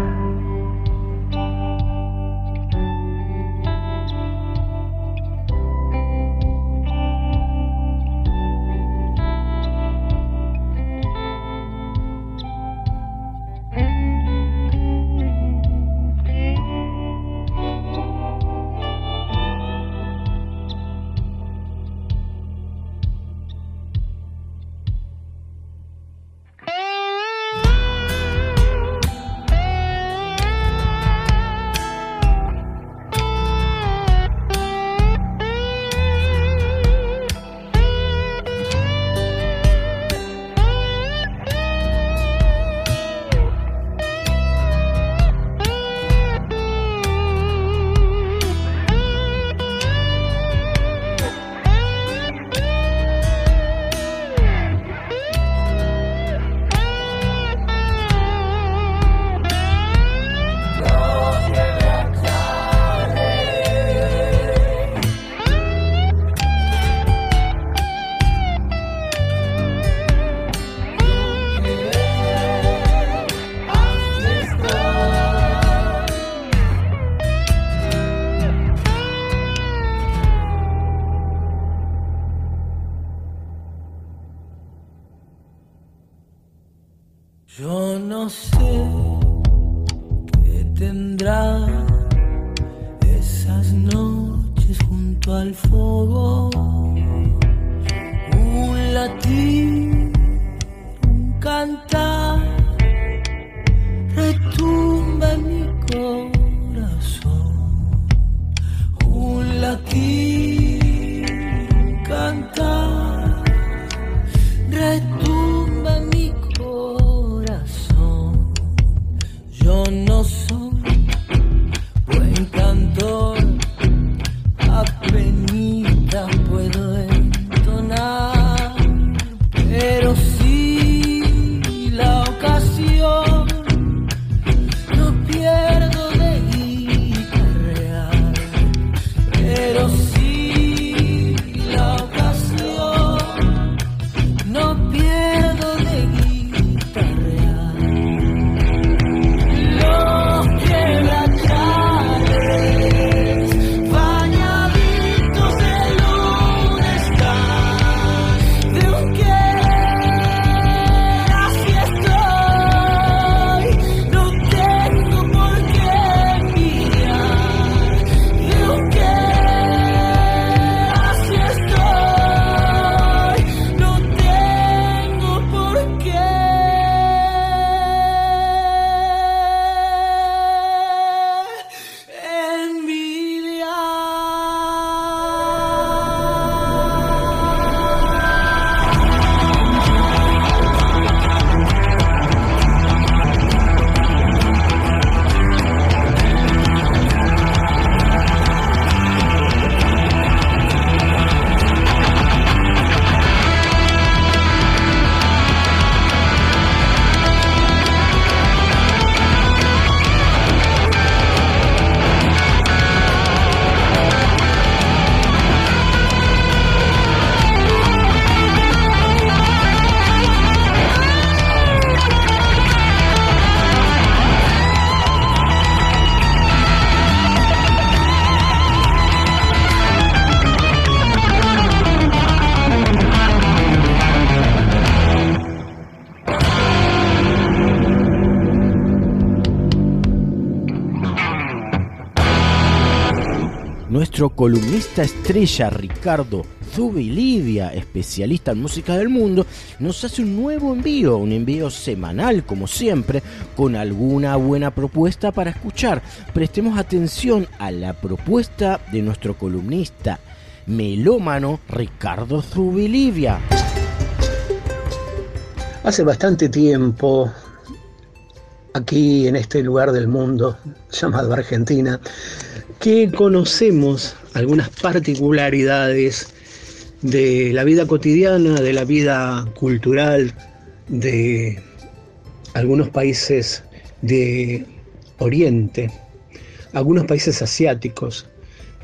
Nuestro columnista estrella Ricardo Zubilivia, especialista en música del mundo, nos hace un nuevo envío, un envío semanal como siempre, con alguna buena propuesta para escuchar. Prestemos atención a la propuesta de nuestro columnista melómano Ricardo Zubilivia. Hace bastante tiempo, aquí en este lugar del mundo llamado Argentina, que conocemos algunas particularidades de la vida cotidiana, de la vida cultural de algunos países de Oriente, algunos países asiáticos,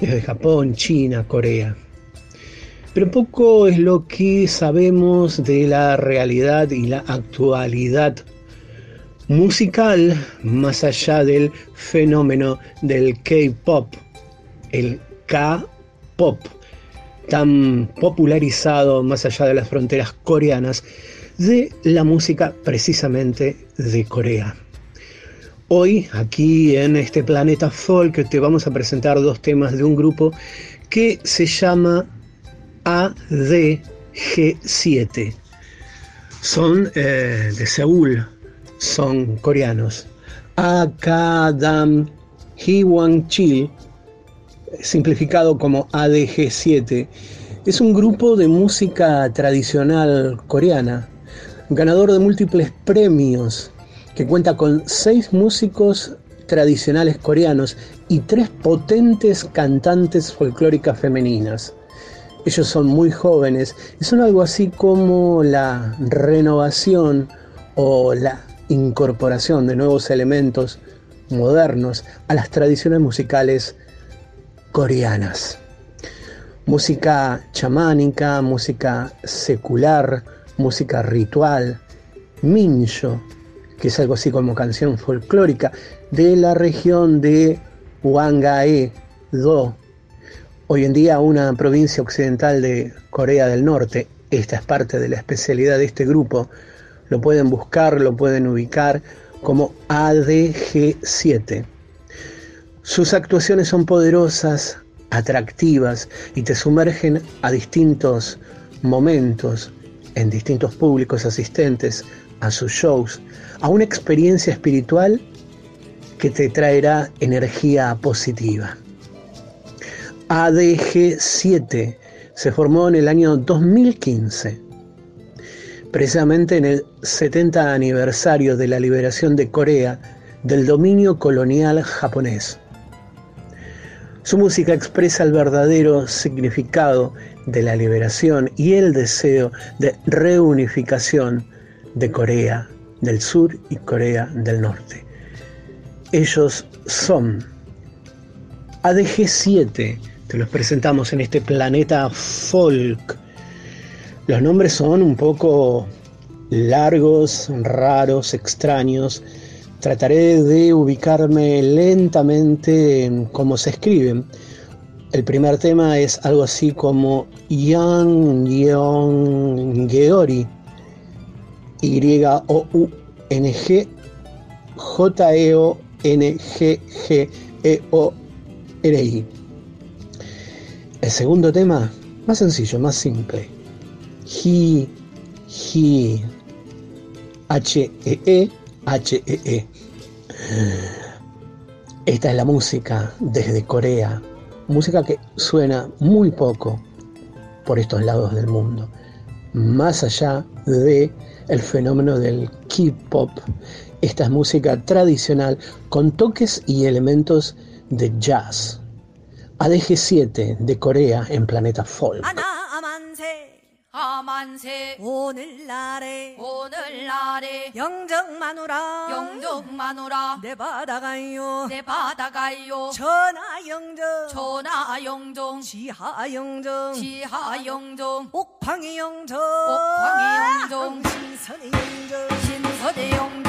desde Japón, China, Corea. Pero poco es lo que sabemos de la realidad y la actualidad musical más allá del fenómeno del K-pop, el K-pop, tan popularizado más allá de las fronteras coreanas, de la música precisamente de Corea. Hoy, aquí en este planeta folk, te vamos a presentar dos temas de un grupo que se llama ADG7. Son eh, de Seúl, son coreanos. Akadam Hiwang Chil, simplificado como ADG7, es un grupo de música tradicional coreana, ganador de múltiples premios, que cuenta con seis músicos tradicionales coreanos y tres potentes cantantes folclóricas femeninas. Ellos son muy jóvenes y son algo así como la renovación o la incorporación de nuevos elementos modernos a las tradiciones musicales coreanas. Música chamánica, música secular, música ritual, mincho, que es algo así como canción folclórica, de la región de Hwanghae-do, Hoy en día una provincia occidental de Corea del Norte, esta es parte de la especialidad de este grupo, lo pueden buscar, lo pueden ubicar como ADG7. Sus actuaciones son poderosas, atractivas y te sumergen a distintos momentos, en distintos públicos asistentes a sus shows, a una experiencia espiritual que te traerá energía positiva. ADG7 se formó en el año 2015, precisamente en el 70 aniversario de la liberación de Corea del dominio colonial japonés. Su música expresa el verdadero significado de la liberación y el deseo de reunificación de Corea del Sur y Corea del Norte. Ellos son ADG7, te los presentamos en este planeta folk. Los nombres son un poco largos, raros, extraños. Trataré de ubicarme lentamente en cómo se escriben. El primer tema es algo así como Yang Yeon Geori. Y-O-U-N-G J-E-O-N-G-G-E-O-R-I. El segundo tema, más sencillo, más simple. Hi, hi, H-E-E, H-E-E. Esta es la música desde Corea, música que suena muy poco por estos lados del mundo, más allá de el fenómeno del K-pop. Esta es música tradicional con toques y elementos de jazz. ADG7 de Corea en Planeta Folk. 하만세. 오늘날에 오늘날에 영정마누라 영정마누라 내 바다가요. 내 바다가요. 전하영정. 전하영정. 지하영정. 지하영정. 옥황이영정. 옥황이영정. 신선의 영정. 신선의 영정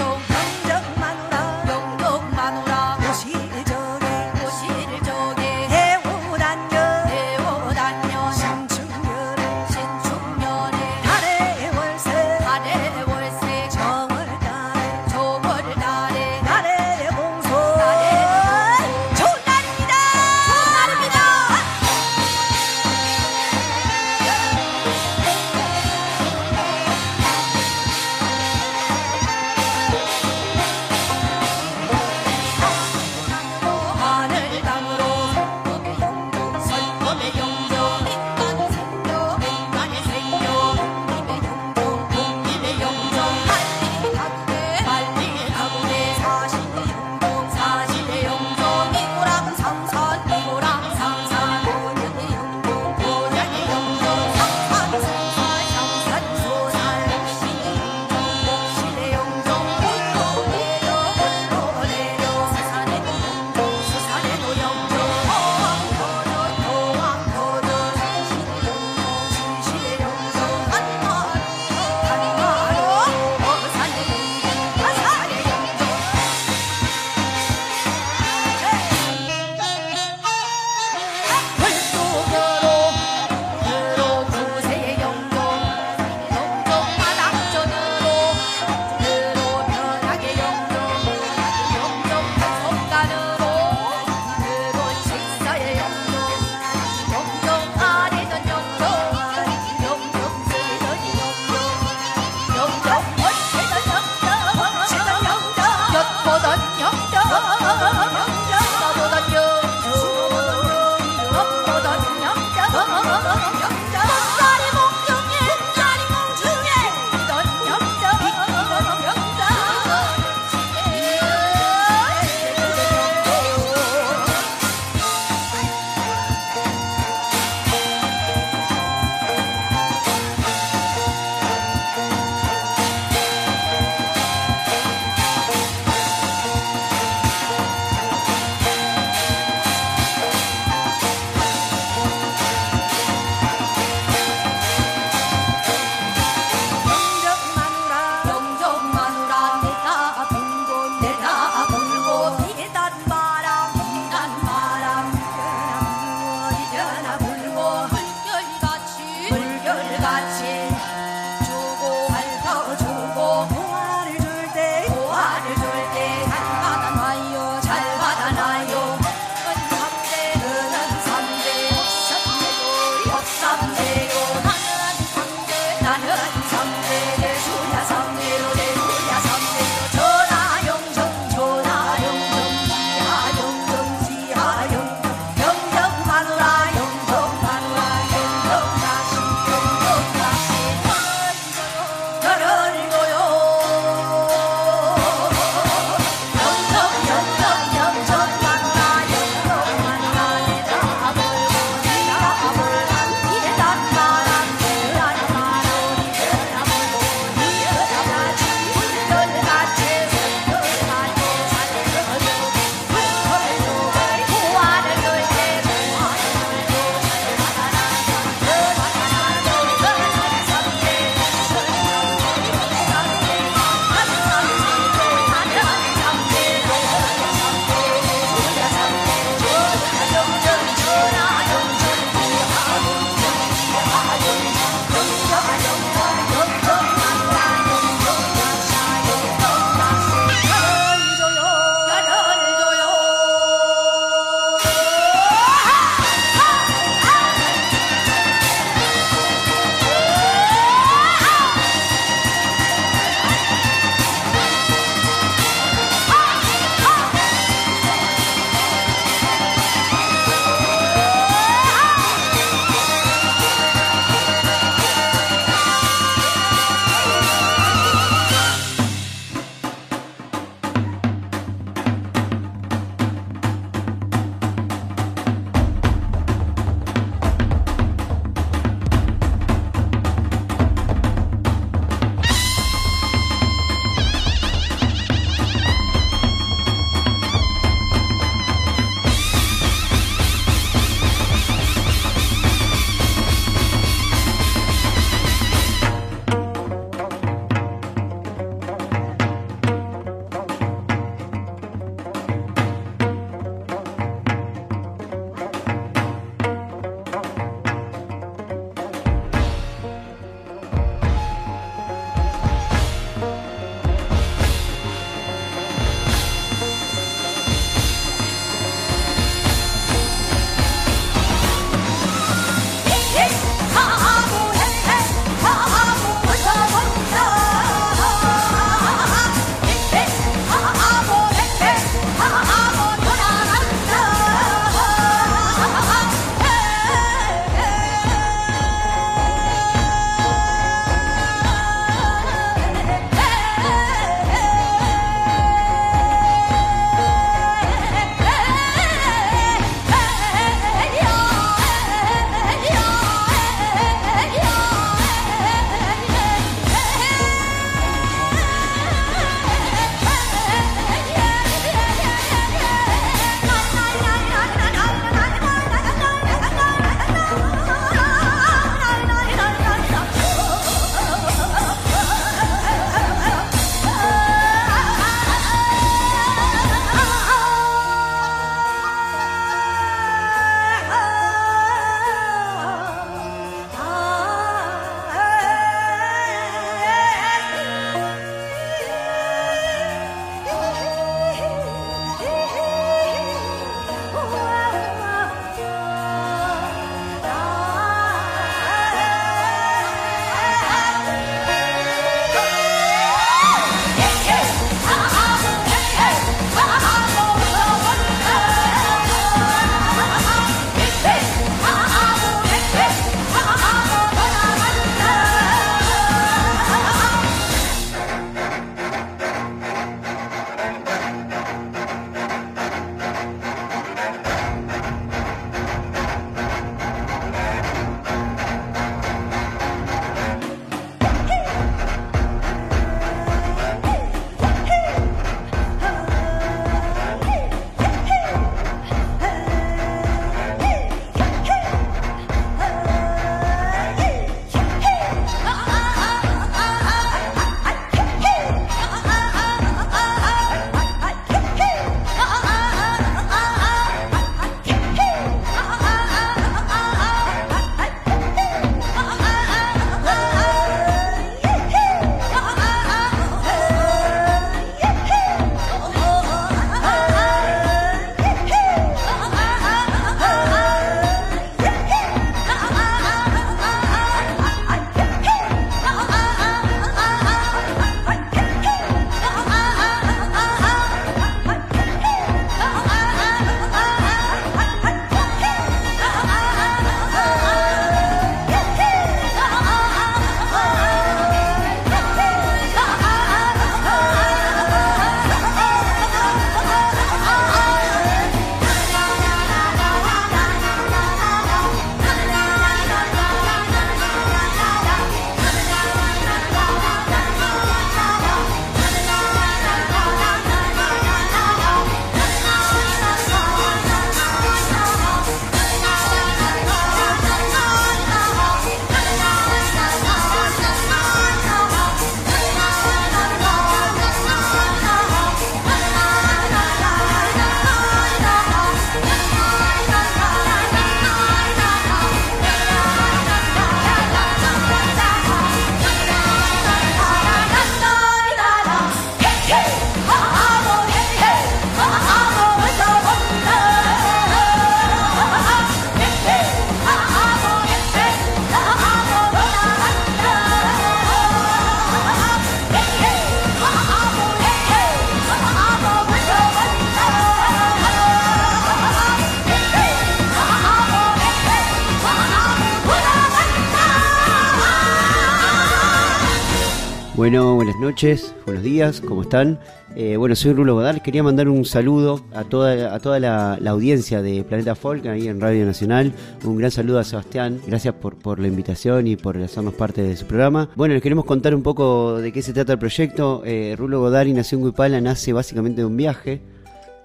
noches, buenos días, ¿cómo están? Eh, bueno, soy Rulo Godal, quería mandar un saludo a toda, a toda la, audiencia de Planeta Folk ahí en Radio Nacional. Un gran saludo a Sebastián, gracias por, por la invitación y por hacernos parte de su programa. Bueno, les queremos contar un poco de qué se trata el proyecto. Eh, Rulo Godal y Nación Guipala nace básicamente de un viaje,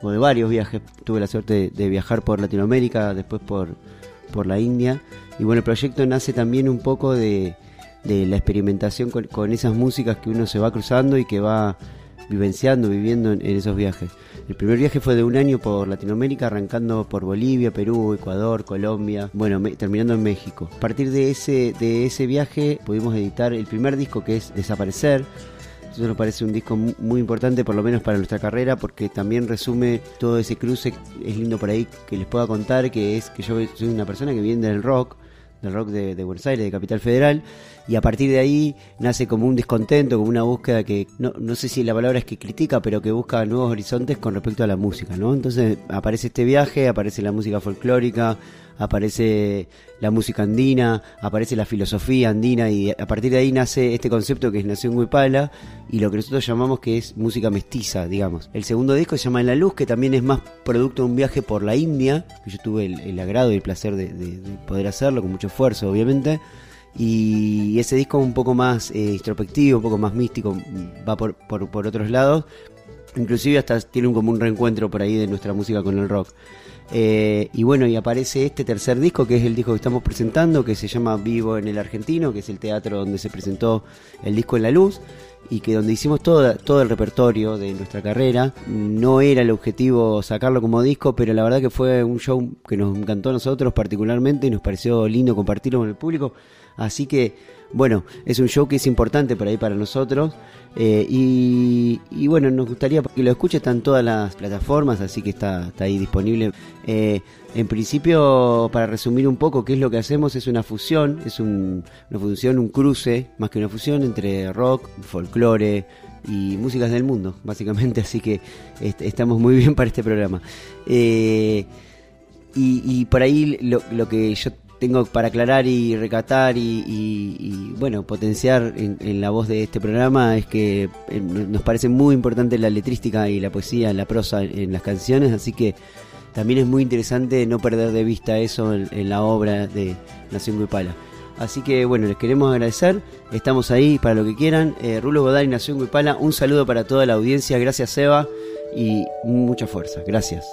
o de varios viajes. Tuve la suerte de, de viajar por Latinoamérica, después por, por la India. Y bueno, el proyecto nace también un poco de, de la experimentación con, esas músicas que uno se va cruzando y que va vivenciando, viviendo en, esos viajes. El primer viaje fue de un año por Latinoamérica, arrancando por Bolivia, Perú, Ecuador, Colombia, bueno, me- terminando en México. A partir de ese, de ese viaje pudimos editar el primer disco que es Desaparecer. Eso nos parece un disco mu- muy importante, por lo menos para nuestra carrera, porque también resume todo ese cruce. Es lindo por ahí que les pueda contar que es que yo soy una persona que viene del rock, del rock de, Buenos Aires, de Capital Federal, y a partir de ahí nace como un descontento, como una búsqueda que, no, no sé si la palabra es que critica, pero que busca nuevos horizontes con respecto a la música, ¿no? Entonces aparece este viaje, aparece la música folclórica, aparece la música andina, aparece la filosofía andina y a partir de ahí nace este concepto que es Nación Huipala y lo que nosotros llamamos que es música mestiza, digamos. El segundo disco se llama En la Luz, que también es más producto de un viaje por la India, que yo tuve el, agrado y el placer de, de- de poder hacerlo con mucho esfuerzo, obviamente. Y ese disco es un poco más eh, introspectivo, un poco más místico, va por, otros lados. Inclusive hasta tiene un, como un reencuentro por ahí de nuestra música con el rock. Eh, y bueno, y aparece este tercer disco, que es el disco que estamos presentando, que se llama Vivo en el Argentino, que es el teatro donde se presentó el disco en la luz, y que donde hicimos todo, todo el repertorio de nuestra carrera. No era el objetivo sacarlo como disco, pero la verdad que fue un show que nos encantó a nosotros particularmente y nos pareció lindo compartirlo con el público. Así que, bueno, es un show que es importante por ahí para nosotros. Eh, y, y bueno, nos gustaría que lo escuche, está en todas las plataformas, así que está, está ahí disponible. Eh, en principio, para resumir un poco qué es lo que hacemos, es una fusión, es un- una fusión, un cruce, más que una fusión entre rock, folclore y músicas del mundo, básicamente, así que est- estamos muy bien para este programa. Eh, y, y por ahí lo, lo que yo tengo para aclarar y recatar y, bueno, potenciar en, la voz de este programa es que eh, nos parece muy importante la letrística y la poesía, la prosa en, las canciones, así que también es muy interesante no perder de vista eso en, en la obra de Nación Guipala. Así que bueno, les queremos agradecer, estamos ahí para lo que quieran. Eh, Rulo Godal y Nación Guipala, un saludo para toda la audiencia, gracias Seba y mucha fuerza, gracias.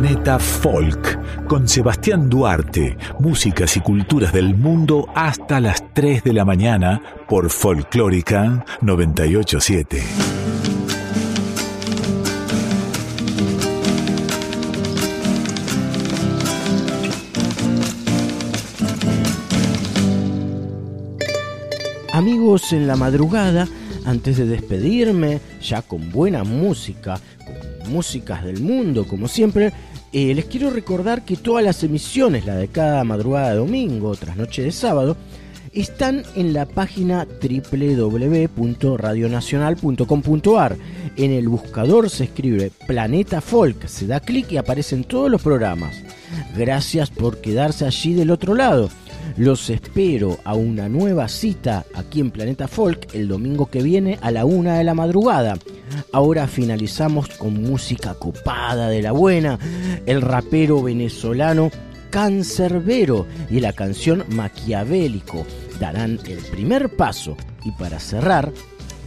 Planeta Folk con Sebastián Duarte, músicas y culturas del mundo hasta las 3 de la mañana por Folclórica 987. Amigos, en la madrugada, antes de despedirme, ya con buena música, músicas del mundo, como siempre, eh, les quiero recordar que todas las emisiones, la de cada madrugada de domingo, tras noche de sábado, están en la página www.radionacional.com.ar. En el buscador se escribe Planeta Folk, se da clic y aparecen todos los programas. Gracias por quedarse allí del otro lado. Los espero a una nueva cita aquí en Planeta Folk el domingo que viene a la una de la madrugada. Ahora finalizamos con música copada de la buena, el rapero venezolano Cancerbero y la canción Maquiavélico darán el primer paso y para cerrar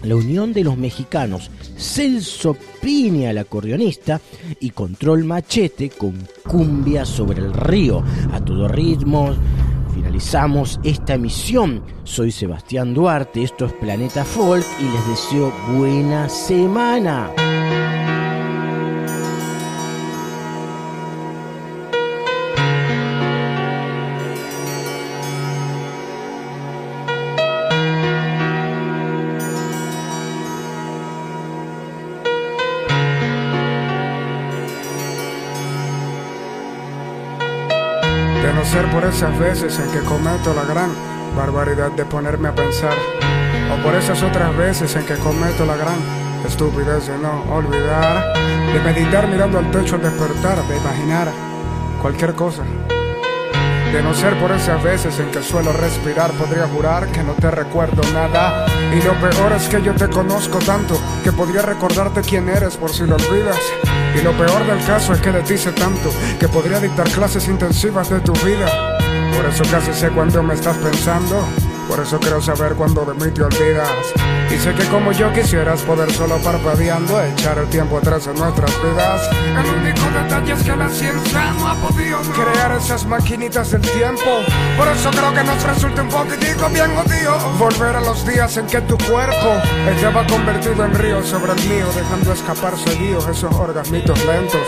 la unión de los mexicanos Celso Piña, el acordeonista, y Control Machete con Cumbia sobre el río, a todo ritmo. Finalizamos esta emisión. Soy Sebastián Duarte, esto es Planeta Folk y les deseo buena semana. Esas veces en que cometo la gran barbaridad de ponerme a pensar, o por esas otras veces en que cometo la gran estupidez de no olvidar, de meditar mirando al techo al despertar, de imaginar cualquier cosa. De no ser por esas veces en que suelo respirar, podría jurar que no te recuerdo nada. Y lo peor es que yo te conozco tanto que podría recordarte quién eres por si lo olvidas. Y lo peor del caso es que de ti sé tanto que podría dictar clases intensivas de tu vida. Por eso casi sé cuando me estás pensando. Por eso quiero saber cuando de mí te olvidas. Y sé que como yo quisieras poder solo parpadeando echar el tiempo atrás en nuestras vidas. El único detalle es que la ciencia no ha podido crear esas maquinitas del tiempo. Por eso creo que nos resulta un poquitico bien odio volver a los días en que tu cuerpo estaba convertido en río sobre el mío, dejando escapar seguidos esos orgasmitos lentos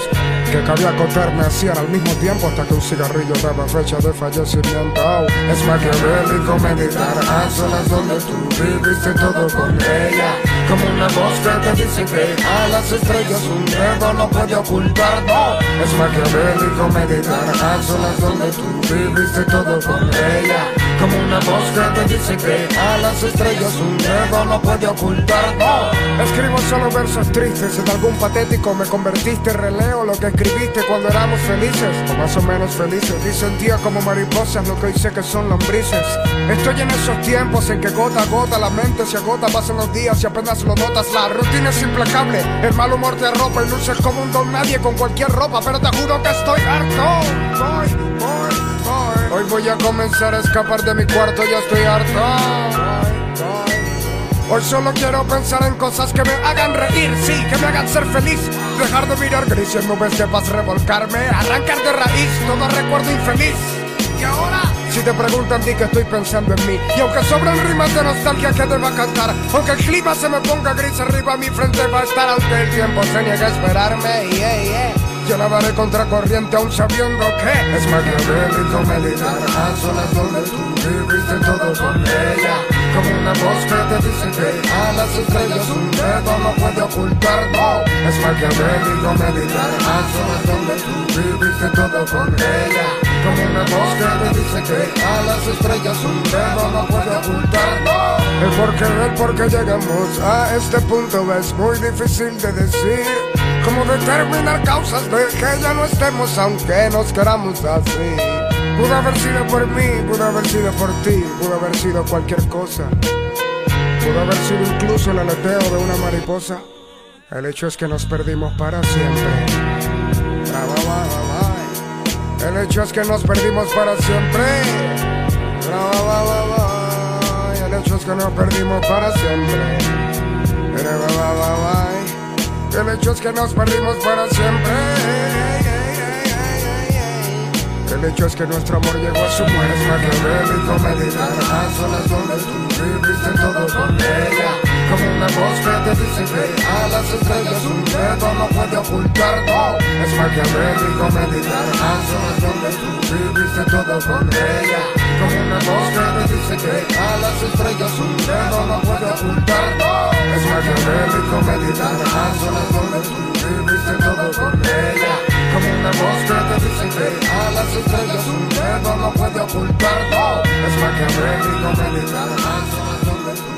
que cabía acotarme hacían al mismo tiempo hasta que un cigarrillo daba fecha de fallecimiento. Es maquiavélico meditar a solas donde tú viviste todo con ella. Como una voz que que a las estrellas un dedo no puede ocultar. No, es maquiavélico meditar a solas donde tú viviste todo con ella. Como una voz que te dice que a las estrellas un dedo no puede ocultar. No, escribo solo versos tristes. En algún patético me convertiste, releo lo que escribiste cuando éramos felices, o más o menos felices. Y sentía como mariposas lo que hoy sé que son lombrices. Estoy en esos tiempos en que gota a gota la mente se agota, pasan los días y apenas lo notas. La rutina es implacable, el mal humor te arropa y luces como un don nadie con cualquier ropa. Pero te juro que estoy harto. Voy, voy. Hoy voy a comenzar a escapar de mi cuarto, ya estoy harto. Hoy solo quiero pensar en cosas que me hagan reír, sí, que me hagan ser feliz. Dejar de mirar gris en nubes de paz, revolcarme, arrancar de raíz todo recuerdo infeliz. Y ahora, si te preguntan, di que estoy pensando en mí. Y aunque sobran rimas de nostalgia que a cantar, aunque el clima se me ponga gris arriba, mi frente va a estar aunque el tiempo se niegue a esperarme. Yo nadaré contracorriente aún sabiendo que es maquiavélico meditar a donde tú viviste todo con ella. Como una voz que te dice que a las estrellas un dedo no puede ocultar. No, es maquiavélico meditar a donde tú viviste todo con ella. Como una voz que te dice que a las estrellas un dedo no puede ocultar. No, el por qué, el por llegamos a este punto es muy difícil de decir. Como determinar causas de que ya no estemos aunque nos queramos así. Pudo haber sido por mí, pudo haber sido por ti, pudo haber sido cualquier cosa. Pudo haber sido incluso el aleteo de una mariposa. El hecho es que nos perdimos para siempre. El hecho es que nos perdimos para siempre. El hecho es que nos perdimos para siempre. El hecho es que nos perdimos para siempre. El hecho es que nuestro amor llegó a su muerte. Es maquiavélico meditar a solas donde tú viviste todo con ella. Como una voz que te dice que a las estrellas un dedo no puede ocultar. No, es maquiavélico como una mosca que dice que a las estrellas un dedo no puede apuntar Es maquiavélico meditar ángeles donde tú viviste todo con ella Como una mosca que dice que a las estrellas un dedo no puede apuntar Es maquiavélico meditar ángeles donde tú